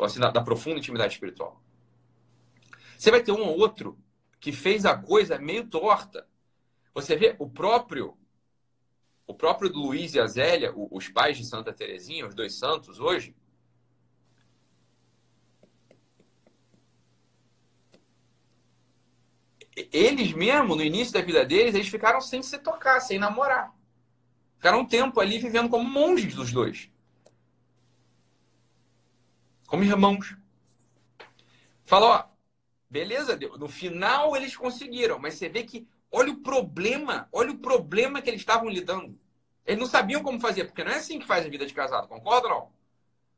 Assim, da, da profunda intimidade espiritual. Você vai ter um ou outro que fez a coisa meio torta. Você vê o próprio o próprio Luiz e a Zélia, os pais de Santa Terezinha, os dois santos hoje, eles mesmo, no início da vida deles, eles ficaram sem se tocar, sem namorar. Ficaram um tempo ali vivendo como monges dos dois. Como irmãos. Falou, ó, Beleza, no final eles conseguiram, mas você vê que olha o problema, olha o problema que eles estavam lidando. Eles não sabiam como fazer, porque não é assim que faz a vida de casado, concorda não?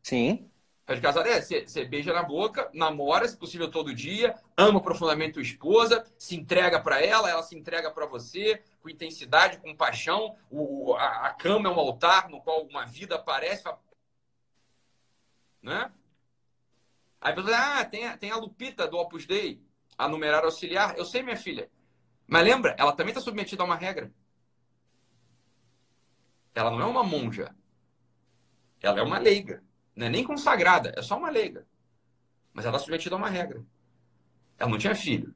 Sim. A de casado é, você, você beija na boca, namora, se possível todo dia, ama profundamente tua esposa, se entrega para ela, ela se entrega para você, com intensidade, com paixão. O, a, a, cama é um altar no qual uma vida aparece. Né? Aí você ah, tem, a, tem a Lupita do Opus Dei, a numerária auxiliar. Eu sei, minha filha. Mas lembra, ela também está submetida a uma regra. Ela não é uma monja. Ela é uma leiga. Não é nem consagrada, é só uma leiga. Mas ela está submetida a uma regra. Ela não tinha filho.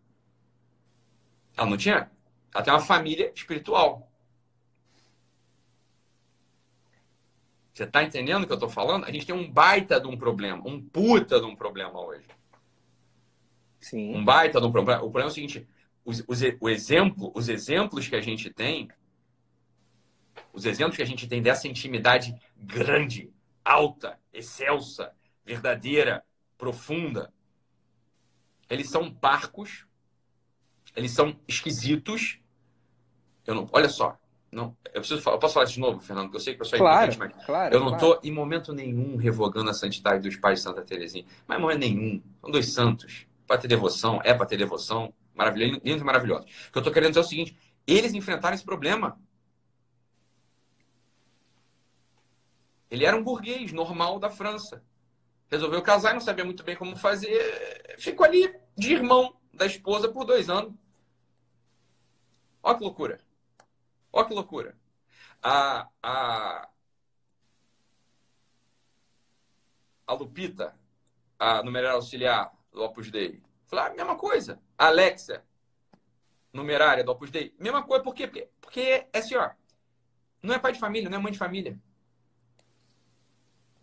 Ela não tinha. Ela tem uma família espiritual. Você está entendendo o que eu estou falando? A gente tem um baita de um problema, um puta de um problema hoje. Sim. Um baita de um problema. O problema é o seguinte: os, os, o exemplo, os exemplos que a gente tem, os exemplos que a gente tem dessa intimidade grande, alta, excelsa, verdadeira, profunda, eles são parcos, eles são esquisitos. Eu não, olha só, Não, eu preciso falar, eu posso falar isso de novo, Fernando, porque eu sei que o pessoal é claro, importante, mas claro, eu não estou claro. em momento nenhum revogando a santidade dos pais de Santa Teresinha. Mas em momento nenhum. São dois santos. Para ter devoção, é para ter devoção. Maravilhoso, lindo e maravilhoso. O que eu estou querendo dizer é o seguinte: eles enfrentaram esse problema. Ele era um burguês normal da França. Resolveu casar e não sabia muito bem como fazer. Ficou ali de irmão da esposa por dois anos. Olha que loucura. Olha que loucura. A, a, a Lupita, a numerária auxiliar do Opus Dei, falou a ah, mesma coisa. A Alexia, numerária do Opus Dei, mesma coisa. Por quê? Porque, porque é assim, ó. Não é pai de família, não é mãe de família.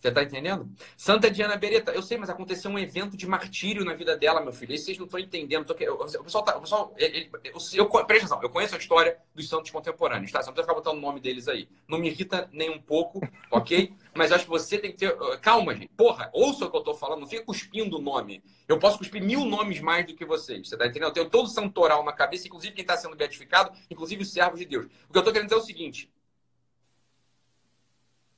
Você tá entendendo? Santa Diana Beretta, eu sei, mas aconteceu um evento de martírio na vida dela, meu filho. E vocês não estão entendendo. O pessoal tá. O pessoal, ele, eu, eu, presta atenção, eu conheço a história dos santos contemporâneos, tá? Você não precisa ficar botando o nome deles aí. Não me irrita nem um pouco, ok? Mas acho que você tem que ter. Calma, gente. Porra, ouça o que eu tô falando, não fica cuspindo o nome. Eu posso cuspir mil nomes mais do que vocês. Você tá entendendo? Eu tenho todo o santoral na cabeça, inclusive quem está sendo beatificado, inclusive os servos de Deus. O que eu tô querendo dizer é o seguinte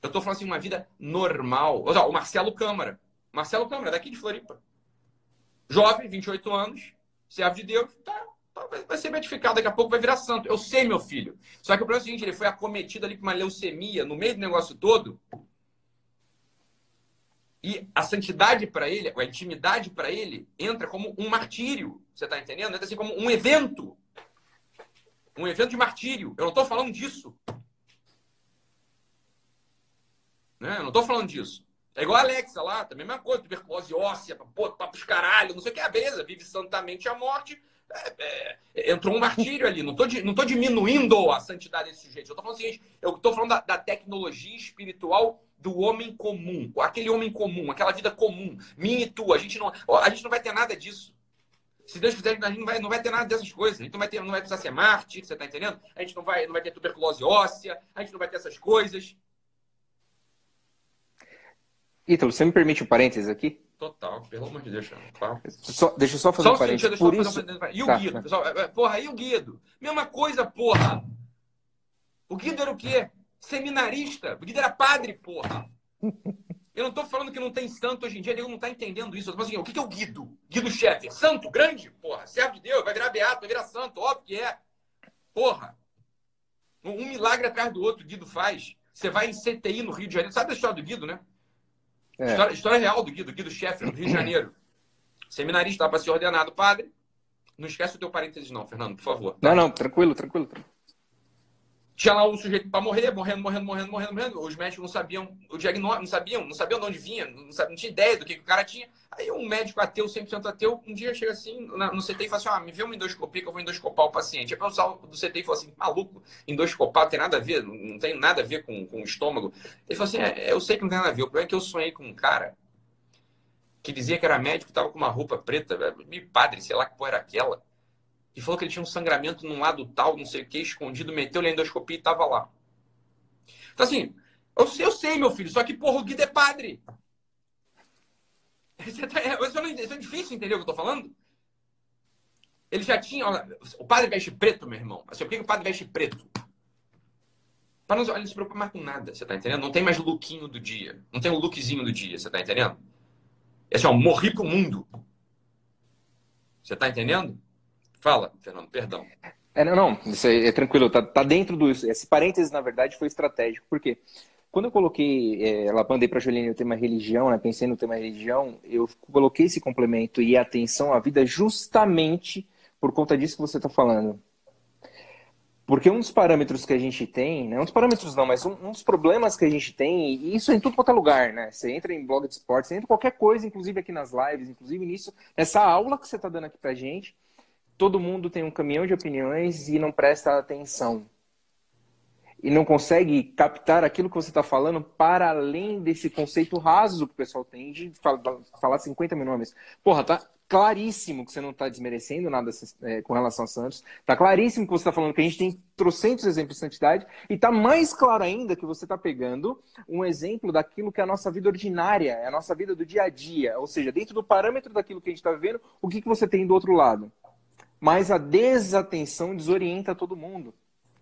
eu estou falando assim, uma vida normal. O Marcelo Câmara. Marcelo Câmara, daqui de Floripa. Jovem, 28 anos, servo de Deus, tá, tá, vai ser beatificado, daqui a pouco vai virar santo. Eu sei, meu filho. Só que o problema é o seguinte, ele foi acometido ali por uma leucemia no meio do negócio todo. E a santidade para ele, a intimidade para ele, entra como um martírio. Você está entendendo? Entra assim como um evento. Um evento de martírio. Eu não estou falando disso. Né? Eu não tô falando disso. É igual a Alexa lá, também a mesma coisa, tuberculose óssea, pô, papos caralho, não sei o que, é beleza, vive santamente a morte. É, é, entrou um martírio ali. Não tô, não tô diminuindo a santidade desse sujeito. Eu tô falando o seguinte: eu tô falando da, da tecnologia espiritual do homem comum, aquele homem comum, aquela vida comum, minha e tua. A gente não, a gente não vai ter nada disso. Se Deus quiser, a gente não vai, não vai ter nada dessas coisas. A gente não vai, ter, não vai precisar ser Marte, você tá entendendo? A gente não vai, não vai ter tuberculose óssea, a gente não vai ter essas coisas. Ítalo, você me permite um parênteses aqui? Total, pelo amor de Deus, claro. Só, deixa eu só fazer só um parênteses. Deixa Por isso... um E o tá, Guido, tá. pessoal? É, é, porra, e o Guido? Mesma coisa, porra. O Guido era o quê? Seminarista. O Guido era padre, porra. Eu não tô falando que não tem santo hoje em dia, ele não tá entendendo isso. Eu tô assim, o que é o Guido? Guido chefe. Santo, grande, porra. Servo de Deus, vai virar beato, vai virar santo, óbvio que é. Porra. Um milagre atrás do outro, o Guido faz. Você vai em CTI no Rio de Janeiro. Sabe a história do Guido, né? É. História, história, real do Guido, Guido Chefe, no Rio de Janeiro. Seminarista, para ser ordenado padre. Não esquece o teu parênteses, não, Fernando, por favor. Não, não, tranquilo, tranquilo. tranquilo. Tinha lá o sujeito para morrer, morrendo, morrendo, morrendo, morrendo, morrendo. Os médicos não sabiam o diagnóstico, não sabiam, não sabiam de onde vinha, não, sabiam, não tinha ideia do que, que, o cara tinha. Aí um médico ateu, 100% ateu, um dia chega assim no CT e fala assim: ah, me vê uma endoscopia que eu vou endoscopar o paciente. Aí o pessoal do CT e falou assim: maluco, endoscopar não tem nada a ver, não tem nada a ver com, com o estômago. Ele falou assim: é, eu sei que não tem nada a ver, o problema é que eu sonhei com um cara que dizia que era médico, estava com uma roupa preta, meio padre, sei lá que porra era aquela. E falou que ele tinha um sangramento num lado tal, não sei o que, escondido, meteu-lhe a endoscopia e tava lá. Então, assim, eu, eu sei, meu filho, só que, porra, o Guido é padre. Tá, não, isso é difícil entender o que eu tô falando? Ele já tinha. o padre veste preto, meu irmão. Assim, por que o padre veste preto? Para não, não se preocupa mais com nada, você tá entendendo? Não tem mais lookinho do dia. Não tem o lookzinho do dia, você tá entendendo? É assim, ó, morri pro mundo. Você tá entendendo? Fala, Fernando, perdão. É, não, não, é, é tranquilo, tá, tá, dentro do. Esse parênteses, na verdade, foi estratégico, porque quando eu coloquei, é, ela mandei para Juliane o tema religião, né, pensei no tema religião, eu coloquei esse complemento e atenção à vida justamente por conta disso que você está falando. Porque um dos parâmetros que a gente tem, né, um dos parâmetros não, mas um, um, dos problemas que a gente tem, e isso é em tudo quanto é lugar, né? Você entra em blog de esporte, você entra em qualquer coisa, inclusive aqui nas lives, inclusive nisso, essa aula que você está dando aqui pra gente, todo mundo tem um caminhão de opiniões e não presta atenção. E não consegue captar aquilo que você está falando para além desse conceito raso que o pessoal tem de falar 50 mil nomes. Porra, tá claríssimo que você não está desmerecendo nada é, com relação a Santos. Tá claríssimo que você está falando que a gente tem trocentos exemplos de santidade. E tá mais claro ainda que você está pegando um exemplo daquilo que é a nossa vida ordinária, é a nossa vida do dia a dia. Ou seja, dentro do parâmetro daquilo que a gente está vivendo, o que, que você tem do outro lado? mas a desatenção desorienta todo mundo.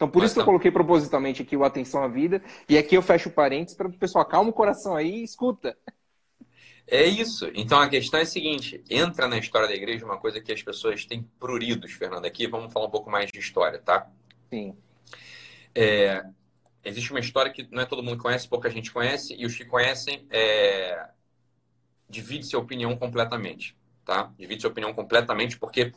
Então, por Mas isso que eu coloquei propositalmente aqui o Atenção à Vida. E aqui eu fecho parênteses para o pessoal calma o coração aí e escuta. É isso. Então a questão é a seguinte: entra na história da igreja uma coisa que as pessoas têm pruridos, Fernando. Aqui vamos falar um pouco mais de história, tá? Sim. É, existe uma história que não é todo mundo conhece, pouca gente conhece, e os que conhecem é, divide sua opinião completamente, tá? Divide sua opinião completamente porque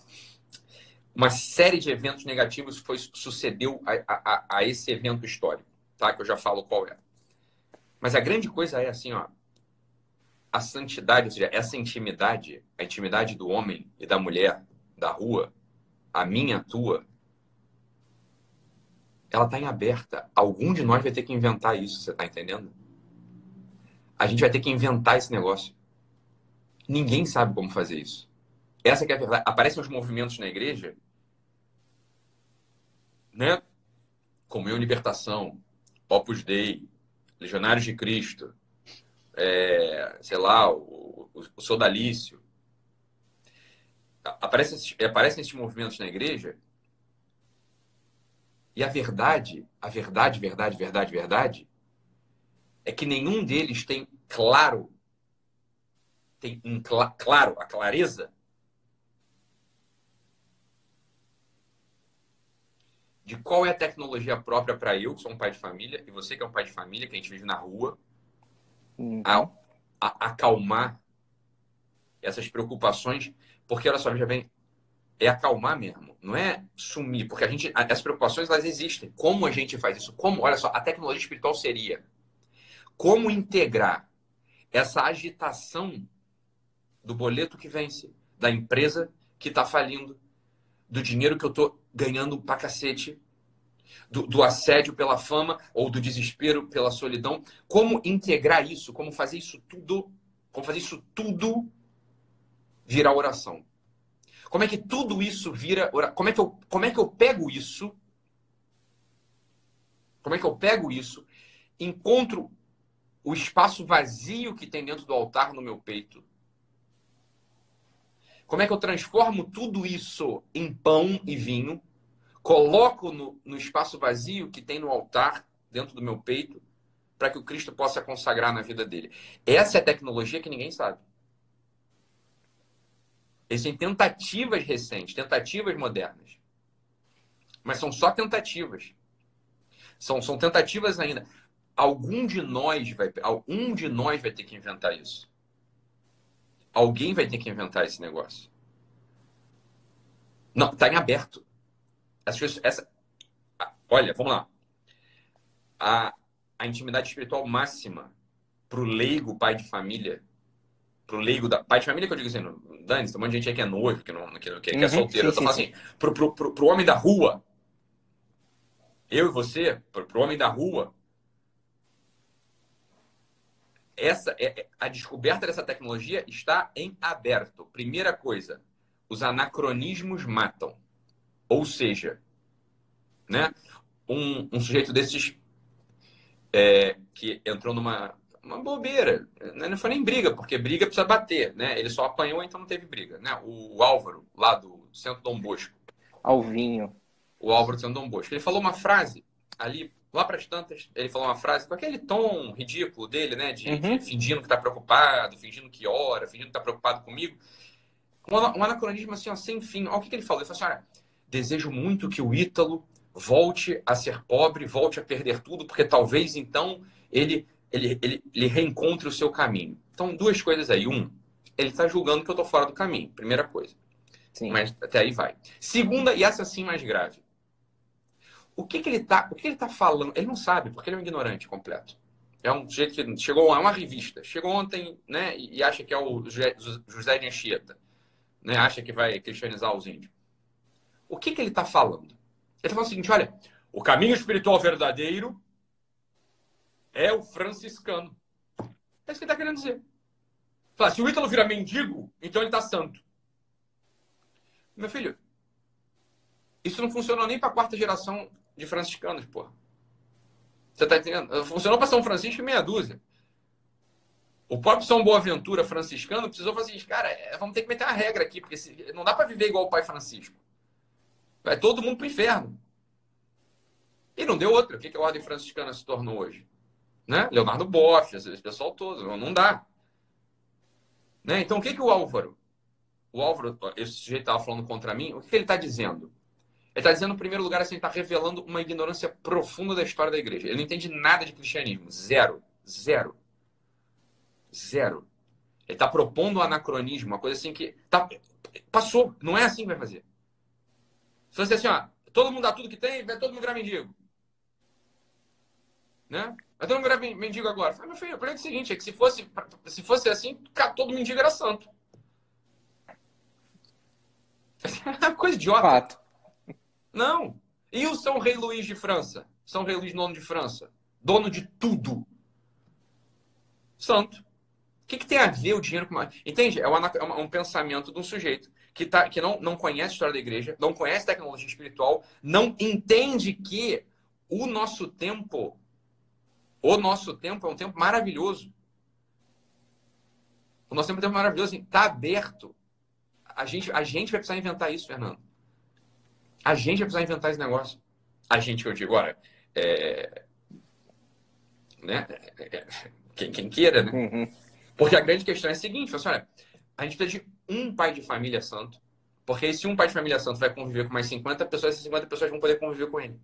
uma série de eventos negativos foi, sucedeu a, a, a, esse evento histórico, tá? Que eu já falo qual é. Mas a grande coisa é assim, ó, a santidade, ou seja, essa intimidade, a intimidade do homem e da mulher da rua, a minha, a tua, ela está em aberta. Algum de nós vai ter que inventar isso, você está entendendo? A gente vai ter que inventar esse negócio. Ninguém sabe como fazer isso. Essa é a verdade. Aparecem os movimentos na igreja né? Comunhão Libertação, Opus Dei, Legionários de Cristo, é, sei lá, o, o, o Sodalício. Aparecem, aparecem esses movimentos na igreja e a verdade, a verdade, verdade, verdade, verdade, é que nenhum deles tem claro, tem um cl claro, a clareza de qual é a tecnologia própria para eu, que sou um pai de família, e você que é um pai de família, que a gente vive na rua, uhum. a, a, acalmar essas preocupações, porque olha só, já vem, é acalmar mesmo, não é sumir, porque a gente, as preocupações elas existem. Como a gente faz isso? Como, olha só, a tecnologia espiritual seria como integrar essa agitação do boleto que vence, da empresa que está falindo, do dinheiro que eu estou ganhando pra cacete, do, do, assédio pela fama ou do desespero pela solidão. Como integrar isso? Como fazer isso tudo? Como fazer isso tudo virar oração? Como é que tudo isso vira oração? Como é que eu, como é que eu pego isso? Como é que eu pego isso? Encontro o espaço vazio que tem dentro do altar no meu peito como é que eu transformo tudo isso em pão e vinho, coloco no, no espaço vazio que tem no altar, dentro do meu peito, para que o Cristo possa consagrar na vida dele? Essa é a tecnologia que ninguém sabe. Existem tentativas recentes, tentativas modernas. Mas são só tentativas. São, são tentativas ainda. Algum de nós vai, algum de nós vai ter que inventar isso. Alguém vai ter que inventar esse negócio. Não, está em aberto. Essa, essa, olha, vamos lá. A, a intimidade espiritual máxima para o leigo pai de família, para o leigo da. Pai de família que eu digo assim, Dani, tem um monte de gente aí que é noivo, que, não, que, que, é uhum, solteiro. Sim, eu tô falando assim, para o homem da rua, eu e você, para o homem da rua, essa é, é, a descoberta dessa tecnologia está em aberto. Primeira coisa, os anacronismos matam. Ou seja, né, um, um sujeito desses é, que entrou numa uma bobeira, né, não foi nem briga, porque briga precisa bater, né? Ele só apanhou, então não teve briga, né? O, o Álvaro, lá do Centro Dom Bosco. Alvinho. O Álvaro do Centro Dom Bosco. Ele falou uma frase ali Lá para as tantas, ele falou uma frase com aquele tom ridículo dele, né? De, uhum. de fingindo que está preocupado, fingindo que ora, fingindo que está preocupado comigo. Um, um anacronismo assim, ó, sem fim. Olha o que, que ele falou. Ele falou assim: olha, desejo muito que o Ítalo volte a ser pobre, volte a perder tudo, porque talvez então ele, ele, ele, ele reencontre o seu caminho. Então, duas coisas aí. Um, ele está julgando que eu estou fora do caminho. Primeira coisa. Sim. Mas até aí vai. Segunda, e essa sim mais grave o que, que ele está o que ele tá falando? Ele não sabe, porque ele é um ignorante completo. É um jeito que chegou é uma revista. Chegou ontem, né, e acha que é o José de Anchieta, né? Acha que vai cristianizar os índios. O que que ele está falando? Ele está falando o seguinte, olha, o caminho espiritual verdadeiro é o franciscano. É isso que ele está querendo dizer. Fala, se o Ítalo vira mendigo, então ele está santo. Meu filho, isso não funcionou nem para a quarta geração de franciscanos, porra. Você tá entendendo? Funcionou para São Francisco e meia dúzia. O próprio São Boaventura franciscano precisou fazer isso. Cara, é, vamos ter que meter uma regra aqui, porque não dá para viver igual o pai Francisco. Vai todo mundo pro inferno. E não deu outra. O que a ordem franciscana se tornou hoje? Né? Leonardo Boff, esse pessoal todo. Não dá. Né? Então, o que, que o Álvaro, o Álvaro, esse sujeito estava falando contra mim, o que, que ele está dizendo? Ele está dizendo, em primeiro lugar, assim, está revelando uma ignorância profunda da história da igreja. Ele não entende nada de cristianismo. Zero. Zero. Zero. Ele está propondo um anacronismo, uma coisa assim que tá, passou. Não é assim que vai fazer. Se você assim, ó, todo mundo dá tudo que tem, vai todo mundo virar mendigo. Né? Vai todo mundo virar mendigo agora. Fala, meu filho, o problema é o seguinte, é que se fosse, se fosse assim, todo mendigo era santo. É uma coisa idiota. Fato. Não. E o São Rei Luís de França? São Rei Luís IX de França? Dono de tudo. Santo. O que, que tem a ver o dinheiro com. Entende? É, uma, é um pensamento de um sujeito que, tá, que não, não conhece a história da igreja, não conhece tecnologia espiritual, não entende que o nosso tempo, o nosso tempo é um tempo maravilhoso. O nosso tempo é um tempo maravilhoso, está assim, aberto. A gente, a gente vai precisar inventar isso, Fernando. A gente vai precisar inventar esse negócio. A gente, que eu digo agora, é... né? É, é, quem, quem queira, né? Uhum. Porque a grande questão é a seguinte, assim, olha, a gente precisa de um pai de família santo, porque se um pai de família santo vai conviver com mais 50 pessoas, essas 50 pessoas vão poder conviver com ele.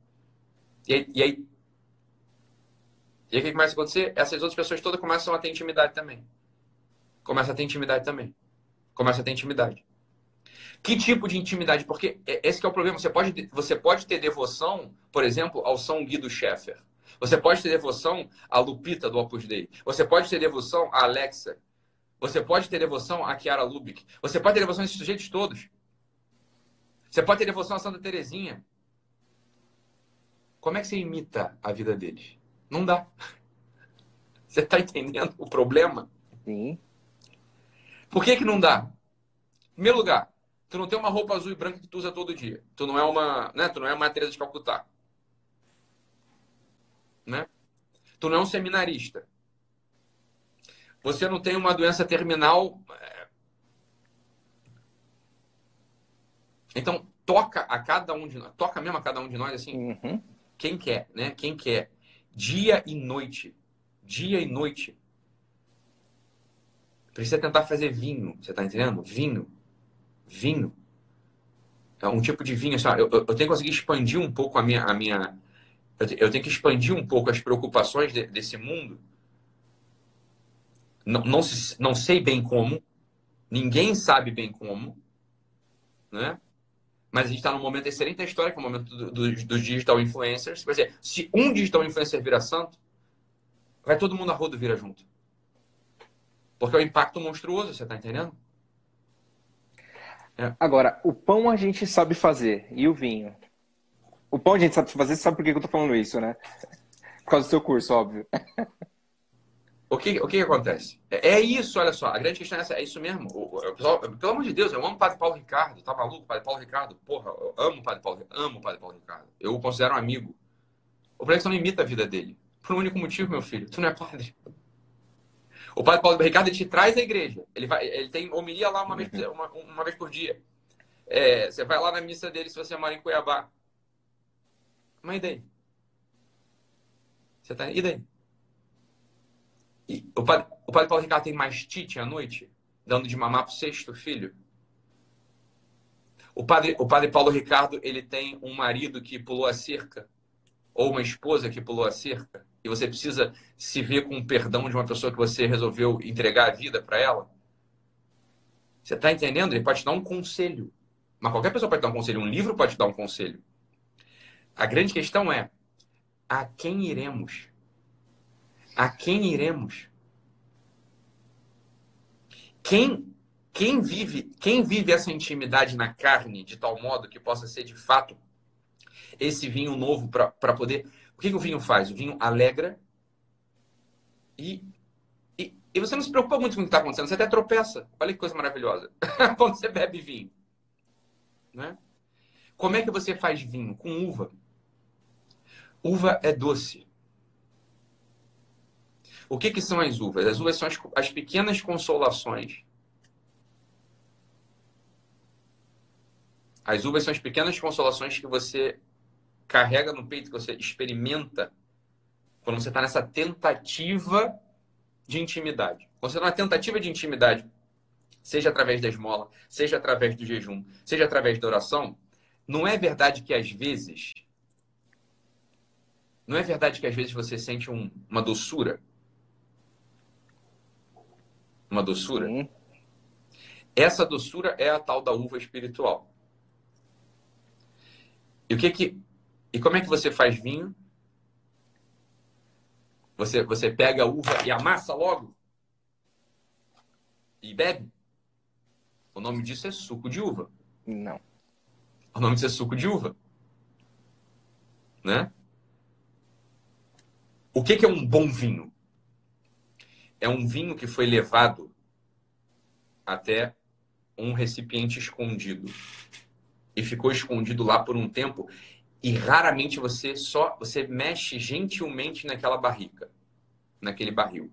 E aí, e aí, e aí o que começa a acontecer? Essas outras pessoas todas começam a ter intimidade também. Começa a ter intimidade também. Começa a ter intimidade. Que tipo de intimidade? Porque esse é o problema. Você pode, você pode ter devoção, por exemplo, ao São Guido Schaeffer. Você pode ter devoção à Lupita do Opus Dei. Você pode ter devoção à Alexa. Você pode ter devoção a Chiara Lubick. Você pode ter devoção a esses sujeitos todos. Você pode ter devoção a Santa Terezinha. Como é que você imita a vida deles? Não dá. Você está entendendo o problema? Sim. Por que, que não dá? Em primeiro lugar, Tu não tem uma roupa azul e branca que tu usa todo dia. Tu não é uma, né? Tu não é uma Teresa de Calcutá. Né? Tu não é um seminarista. Você não tem uma doença terminal. É. Então, toca a cada um de nós, toca mesmo a cada um de nós assim, uhum. quem quer, né? Quem quer. Dia e noite. Dia e noite. Precisa tentar fazer vinho, você tá entendendo? Vinho vinho. É um tipo de vinho, assim, eu, eu, tenho que conseguir expandir um pouco a minha. A minha eu, tenho que expandir um pouco as preocupações de, desse mundo. Não, não, se, não sei bem como, ninguém sabe bem como, né? Mas a gente está num momento excelente da história, que é o momento dos do, do digital influencers. Quer dizer, se um digital influencer vira santo, vai todo mundo a rodo vira junto. Porque é um impacto monstruoso, você está entendendo? É. Agora, o pão a gente sabe fazer. E o vinho? O pão a gente sabe fazer, você sabe por que eu tô falando isso, né? Por causa do seu curso, óbvio. O que, o que, que acontece? É, é, isso, olha só. A grande questão é essa. É isso mesmo. O, o, pessoal, pelo amor de Deus, eu amo o Padre Paulo Ricardo. Tá maluco? Padre Paulo Ricardo. Porra, eu amo o Padre Paulo Amo o Padre Paulo Ricardo. Eu o considero um amigo. O problema é que você não imita a vida dele. Por um único motivo, meu filho. Tu não é padre. O padre Paulo Ricardo te traz à igreja. Ele, vai, ele tem homilia lá uma, vez, uma, uma vez por dia. É, você vai lá na missa dele se você mora em Cuiabá. Mas e daí? Você tá... E daí? E o, padre, o padre Paulo Ricardo tem mastite à noite, dando de mamar pro sexto filho. O padre, o padre Paulo Ricardo ele tem um marido que pulou a cerca, ou uma esposa que pulou a cerca e você precisa se ver com o perdão de uma pessoa que você resolveu entregar a vida para ela? Você está entendendo? Ele pode te dar um conselho. Mas qualquer pessoa pode dar um conselho. Um livro pode te dar um conselho. A grande questão é: a quem iremos? A quem iremos? Quem quem vive, quem vive essa intimidade na carne de tal modo que possa ser de fato esse vinho novo para poder o que, que o vinho faz? O vinho alegra e, e, e você não se preocupa muito com o que está acontecendo, você até tropeça. Olha que coisa maravilhosa. Quando você bebe vinho. Né? Como é que você faz vinho? Com uva. Uva é doce. O que, que são as uvas? As uvas são as, as pequenas consolações. As uvas são as pequenas consolações que você carrega no peito, que você experimenta quando você está nessa tentativa de intimidade. Quando você está na tentativa de intimidade, seja através da esmola, seja através do jejum, seja através da oração, não é verdade que às vezes. Não é verdade que às vezes você sente um, uma doçura? Uma doçura? Sim. Essa doçura é a tal da uva espiritual. E o que que e como é que você faz vinho? Você você pega a uva e amassa logo e bebe? O nome disso é suco de uva. Não. O nome disso é suco de uva. Né? O que, que é um bom vinho? É um vinho que foi levado até um recipiente escondido e ficou escondido lá por um tempo e raramente você só você mexe gentilmente naquela barrica, naquele barril.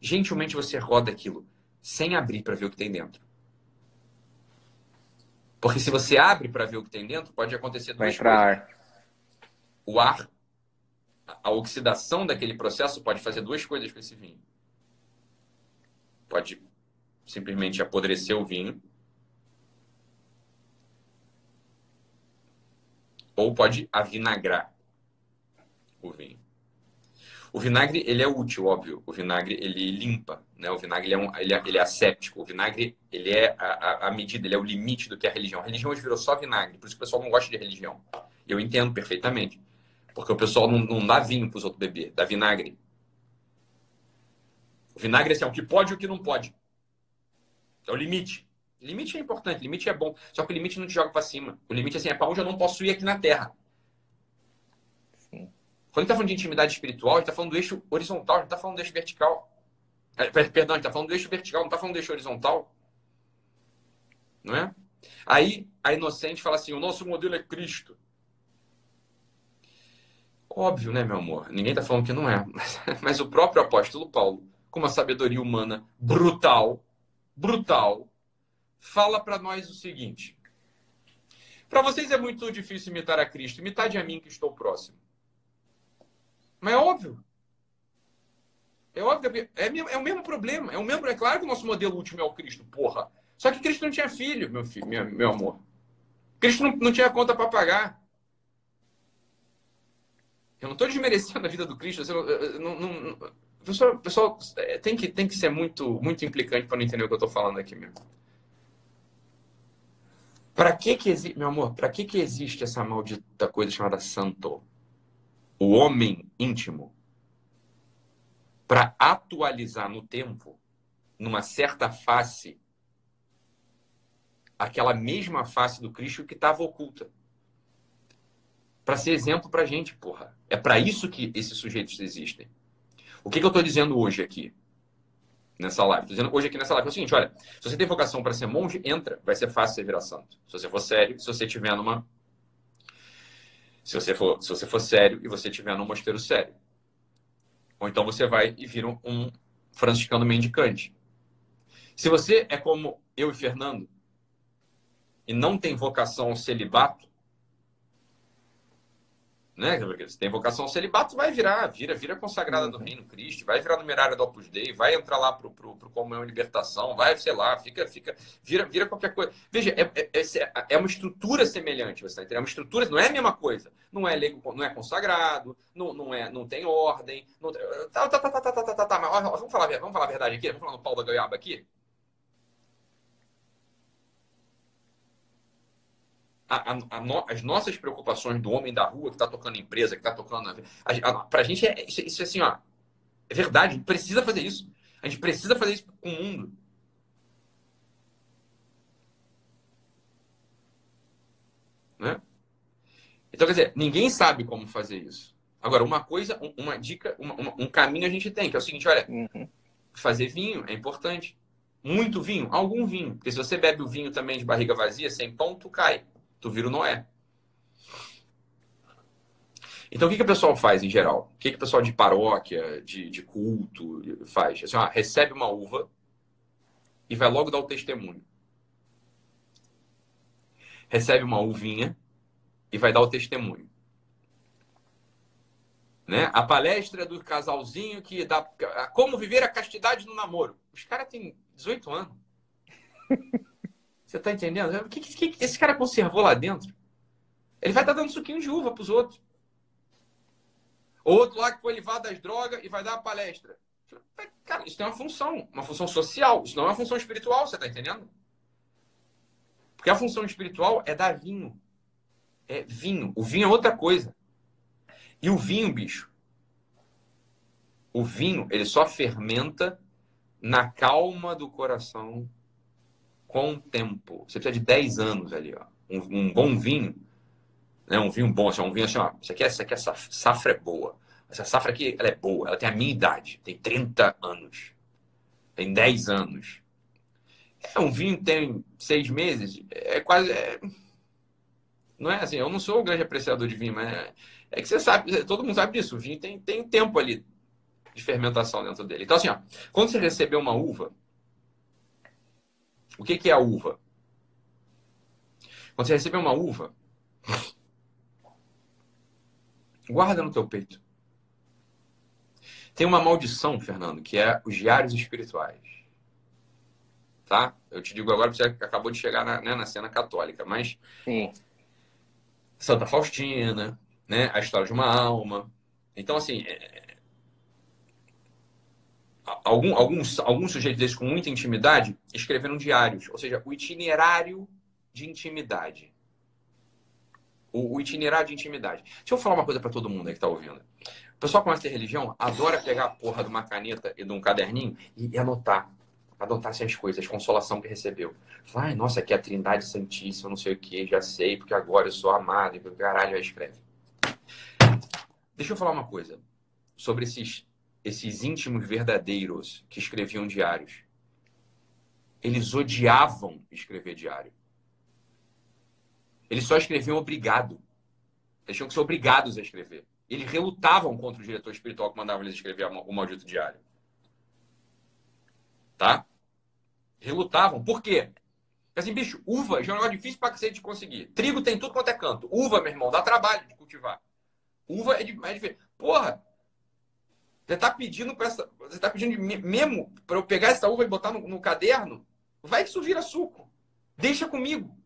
Gentilmente você roda aquilo sem abrir para ver o que tem dentro. Porque se você abre para ver o que tem dentro, pode acontecer duas Vai coisas. Ar. O ar, a oxidação daquele processo pode fazer duas coisas com esse vinho. Pode simplesmente apodrecer o vinho. Ou pode avinagrar o vinho. O vinagre, ele é útil, óbvio. O vinagre, ele limpa, né? O vinagre, ele é, um, ele é, ele é asséptico. O vinagre, ele é a, a, medida, ele é o limite do que é a religião. A religião hoje virou só vinagre, por isso que o pessoal não gosta de religião. Eu entendo perfeitamente. Porque o pessoal não, não dá vinho para os outros beber, dá vinagre. O vinagre assim, é o que pode e o que não pode. É o limite. Limite é importante, limite é bom. Só que o limite não te joga para cima. O limite assim, é para onde eu não posso ir aqui na Terra. Quando a gente está falando de intimidade espiritual, a gente está falando do eixo horizontal, a gente está falando do eixo vertical. É, perdão, a gente está falando do eixo vertical, não está falando do eixo horizontal. Não é? Aí a inocente fala assim: o nosso modelo é Cristo. Óbvio, né, meu amor? Ninguém está falando que não é. Mas, mas o próprio apóstolo Paulo, com uma sabedoria humana brutal, brutal, fala para nós o seguinte: para vocês é muito difícil imitar a Cristo, imitar a mim que estou próximo. Mas é óbvio. É óbvio. É, é o mesmo problema. É o mesmo. É claro que o nosso modelo último é o Cristo, porra. Só que Cristo não tinha filho, meu filho, meu, meu amor. Cristo não, não tinha conta para pagar. Eu não estou desmerecendo a vida do Cristo. Não, não, não, pessoal, pessoal é, tem, que, tem que ser muito, muito implicante para não entender o que eu estou falando aqui mesmo. Para que que existe, meu amor? Para que que existe essa maldita coisa chamada santo? o homem íntimo para atualizar no tempo, numa certa face, aquela mesma face do Cristo que estava oculta. Para ser exemplo para gente, porra. É para isso que esses sujeitos existem. O que, que eu estou dizendo hoje aqui? Nessa live. Estou dizendo hoje aqui nessa live é o seguinte: olha, se você tem vocação para ser monge, entra, vai ser fácil você virar santo. Se você for sério, se você tiver numa se você for, se você for sério e você estiver num mosteiro sério. Ou então você vai e vira um, um franciscano mendicante. Se você é como eu e Fernando e não tem vocação ao celibato, né? Uhum. Porque você tem vocação celibato, vai virar, vira, vira consagrada do uhum. Reino Cristo, vai virar numerária do Opus Dei, vai entrar lá pro, pro, pro Comunhão e Libertação, vai, sei lá, fica, fica, vira, vira qualquer coisa. Veja, é, é, é, é uma estrutura semelhante, você tá entendendo? É uma estrutura, não é a mesma coisa. Não é leigo, não é consagrado, não, não, é, não tem ordem, não tem... Tá, tá, tá, tá, tá, tá, tá, tá, tá mas ó, vamos falar, vamos falar a verdade aqui, vamos falar no pau da goiaba aqui? A, a, no, as nossas preocupações do homem da rua que está tocando empresa, que está tocando. Para a gente, é, isso, isso é assim, ó. É verdade, a gente precisa fazer isso. A gente precisa fazer isso com o mundo. Né? Então, quer dizer, ninguém sabe como fazer isso. Agora, uma coisa, uma dica, uma, uma, um caminho a gente tem, que é o seguinte: olha, uhum. fazer vinho é importante. Muito vinho, algum vinho. Porque se você bebe o vinho também de barriga vazia, sem pão, tu cai tu vira o Noé. Então, o que, que o pessoal faz em geral? O que, que o pessoal de paróquia, de, de culto faz? Assim, recebe uma uva e vai logo dar o testemunho. Recebe uma uvinha e vai dar o testemunho. Né? A palestra do casalzinho que dá como viver a castidade no namoro. Os caras têm 18 anos. Você tá entendendo? O que, que, que, esse cara conservou lá dentro? Ele vai estar tá dando suquinho de uva pros outros. Outro lá que foi livado das drogas e vai dar uma palestra. Cara, isso tem uma função, uma função social. Isso não é uma função espiritual, você tá entendendo? Porque a função espiritual é dar vinho. É vinho. O vinho é outra coisa. E o vinho, bicho, o vinho, ele só fermenta na calma do coração com o tempo. Você precisa de 10 anos ali, ó. Um, um bom vinho, né? um vinho bom, assim, um vinho assim, ó. Isso aqui, essa aqui, essa safra é boa. Essa safra aqui, ela é boa. Ela tem a minha idade, tem 30 anos. Tem 10 anos. É, um vinho tem seis meses, é quase... É... Não é assim, eu não sou um grande apreciador de vinho, mas é, é que você sabe, todo mundo sabe disso. O vinho tem, tem tempo ali de fermentação dentro dele. Então, assim, ó, quando você receber uma uva, o que, que é a uva? Quando você receber uma uva, guarda no teu peito. Tem uma maldição, Fernando, que é os diários espirituais. Tá? Eu te digo agora, você acabou de chegar na, né, na cena católica, mas. Sim. Santa Faustina, né? A história de uma alma. Então, assim, é... algum, alguns, alguns sujeitos desses com muita intimidade escreveram diários, ou seja, o itinerário de intimidade. O, o itinerário de intimidade. Deixa eu falar uma coisa para todo mundo aí que está ouvindo. O pessoal que conhece a religião adora pegar a porra de uma caneta e de um caderninho e, e anotar. Anotar assim, as coisas, consolação que recebeu. Fala, nossa, aqui é a Trindade Santíssima, não sei o que, já sei, porque agora eu sou amado, e caralho, já escreve. Deixa eu falar uma coisa sobre esses, esses íntimos verdadeiros que escreviam diários. Eles odiavam escrever diário. Eles só escreviam obrigado. Eles tinham que ser obrigados a escrever. Eles relutavam contra o diretor espiritual que mandava eles escrever o maldito diário. Tá? Relutavam. Por quê? Assim, bicho, uva já é um negócio difícil pra você de conseguir. Trigo tem tudo quanto é canto. Uva, meu irmão, dá trabalho de cultivar. Uva é, de, é diferente. Porra! Você tá pedindo para essa, você tá pedindo mesmo para eu pegar essa uva e botar no, no, caderno? Vai que isso vira suco. Deixa comigo.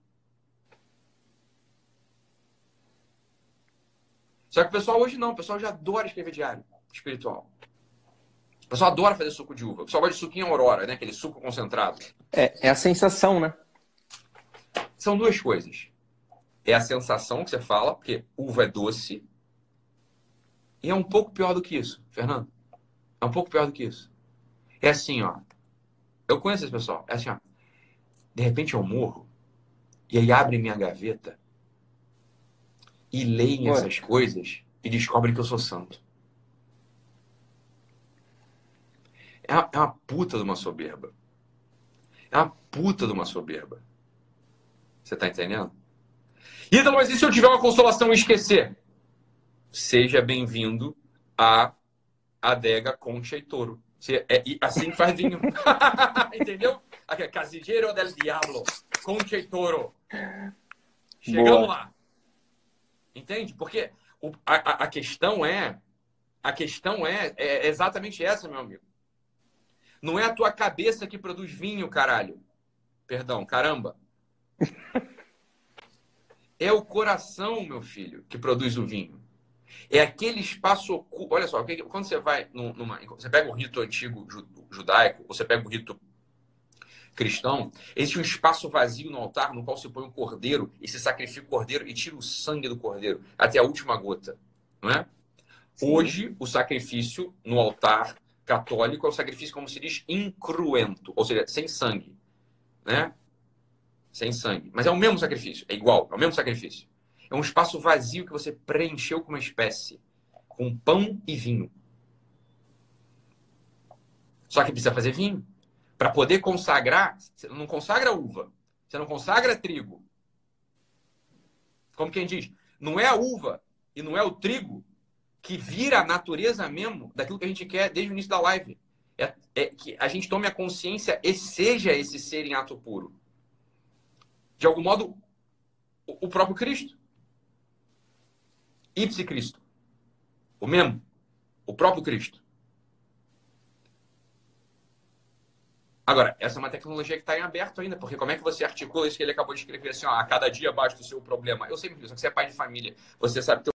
Só que o pessoal hoje não, o pessoal já adora escrever diário espiritual. O pessoal adora fazer suco de uva. O pessoal gosta de suquinho aurora, né? Aquele suco concentrado. É, é a sensação, né? São duas coisas. É a sensação que você fala, porque uva é doce, e é um pouco pior do que isso, Fernando. É um pouco pior do que isso. É assim, ó. Eu conheço esse pessoal. É assim, ó. De repente eu morro. E aí abrem minha gaveta. E leem essas coisas. E descobrem que eu sou santo. É uma, é uma puta de uma soberba. É uma puta de uma soberba. Você tá entendendo? Então, mas e se eu tiver uma consolação e esquecer? Seja bem-vindo à adega Concha e Toro. É assim que faz vinho. Entendeu? Aqui, Casillero del Diablo, Concha e Toro. Chegamos Boa. lá. Entende? Porque o, a, a, questão é a questão é, é exatamente essa, meu amigo. Não é a tua cabeça que produz vinho, caralho. Perdão, caramba. É o coração, meu filho, que produz o vinho. É aquele espaço oculto. Olha só, quando você vai numa. Você pega o rito antigo judaico, ou você pega o rito cristão, existe um espaço vazio no altar no qual se põe um cordeiro e se sacrifica o cordeiro e tira o sangue do cordeiro até a última gota. Não é? Hoje, o sacrifício no altar católico é o sacrifício, como se diz, incruento, ou seja, sem sangue. Né? Sem sangue. Mas é o mesmo sacrifício, é igual, é o mesmo sacrifício. É um espaço vazio que você preencheu com uma espécie, com pão e vinho. Só que precisa fazer vinho. Para poder consagrar, você não consagra uva, você não consagra trigo. Como quem diz, não é a uva e não é o trigo que vira a natureza mesmo daquilo que a gente quer desde o início da live. É, é que a gente tome a consciência e seja esse ser em ato puro. De algum modo, o próprio Cristo. Ipsi Cristo. O mesmo. O próprio Cristo. Agora, essa é uma tecnologia que está em aberto ainda, porque como é que você articula isso que ele acabou de escrever assim, ó, a cada dia basta o seu problema? Eu sempre digo, você é pai de família, você sabe que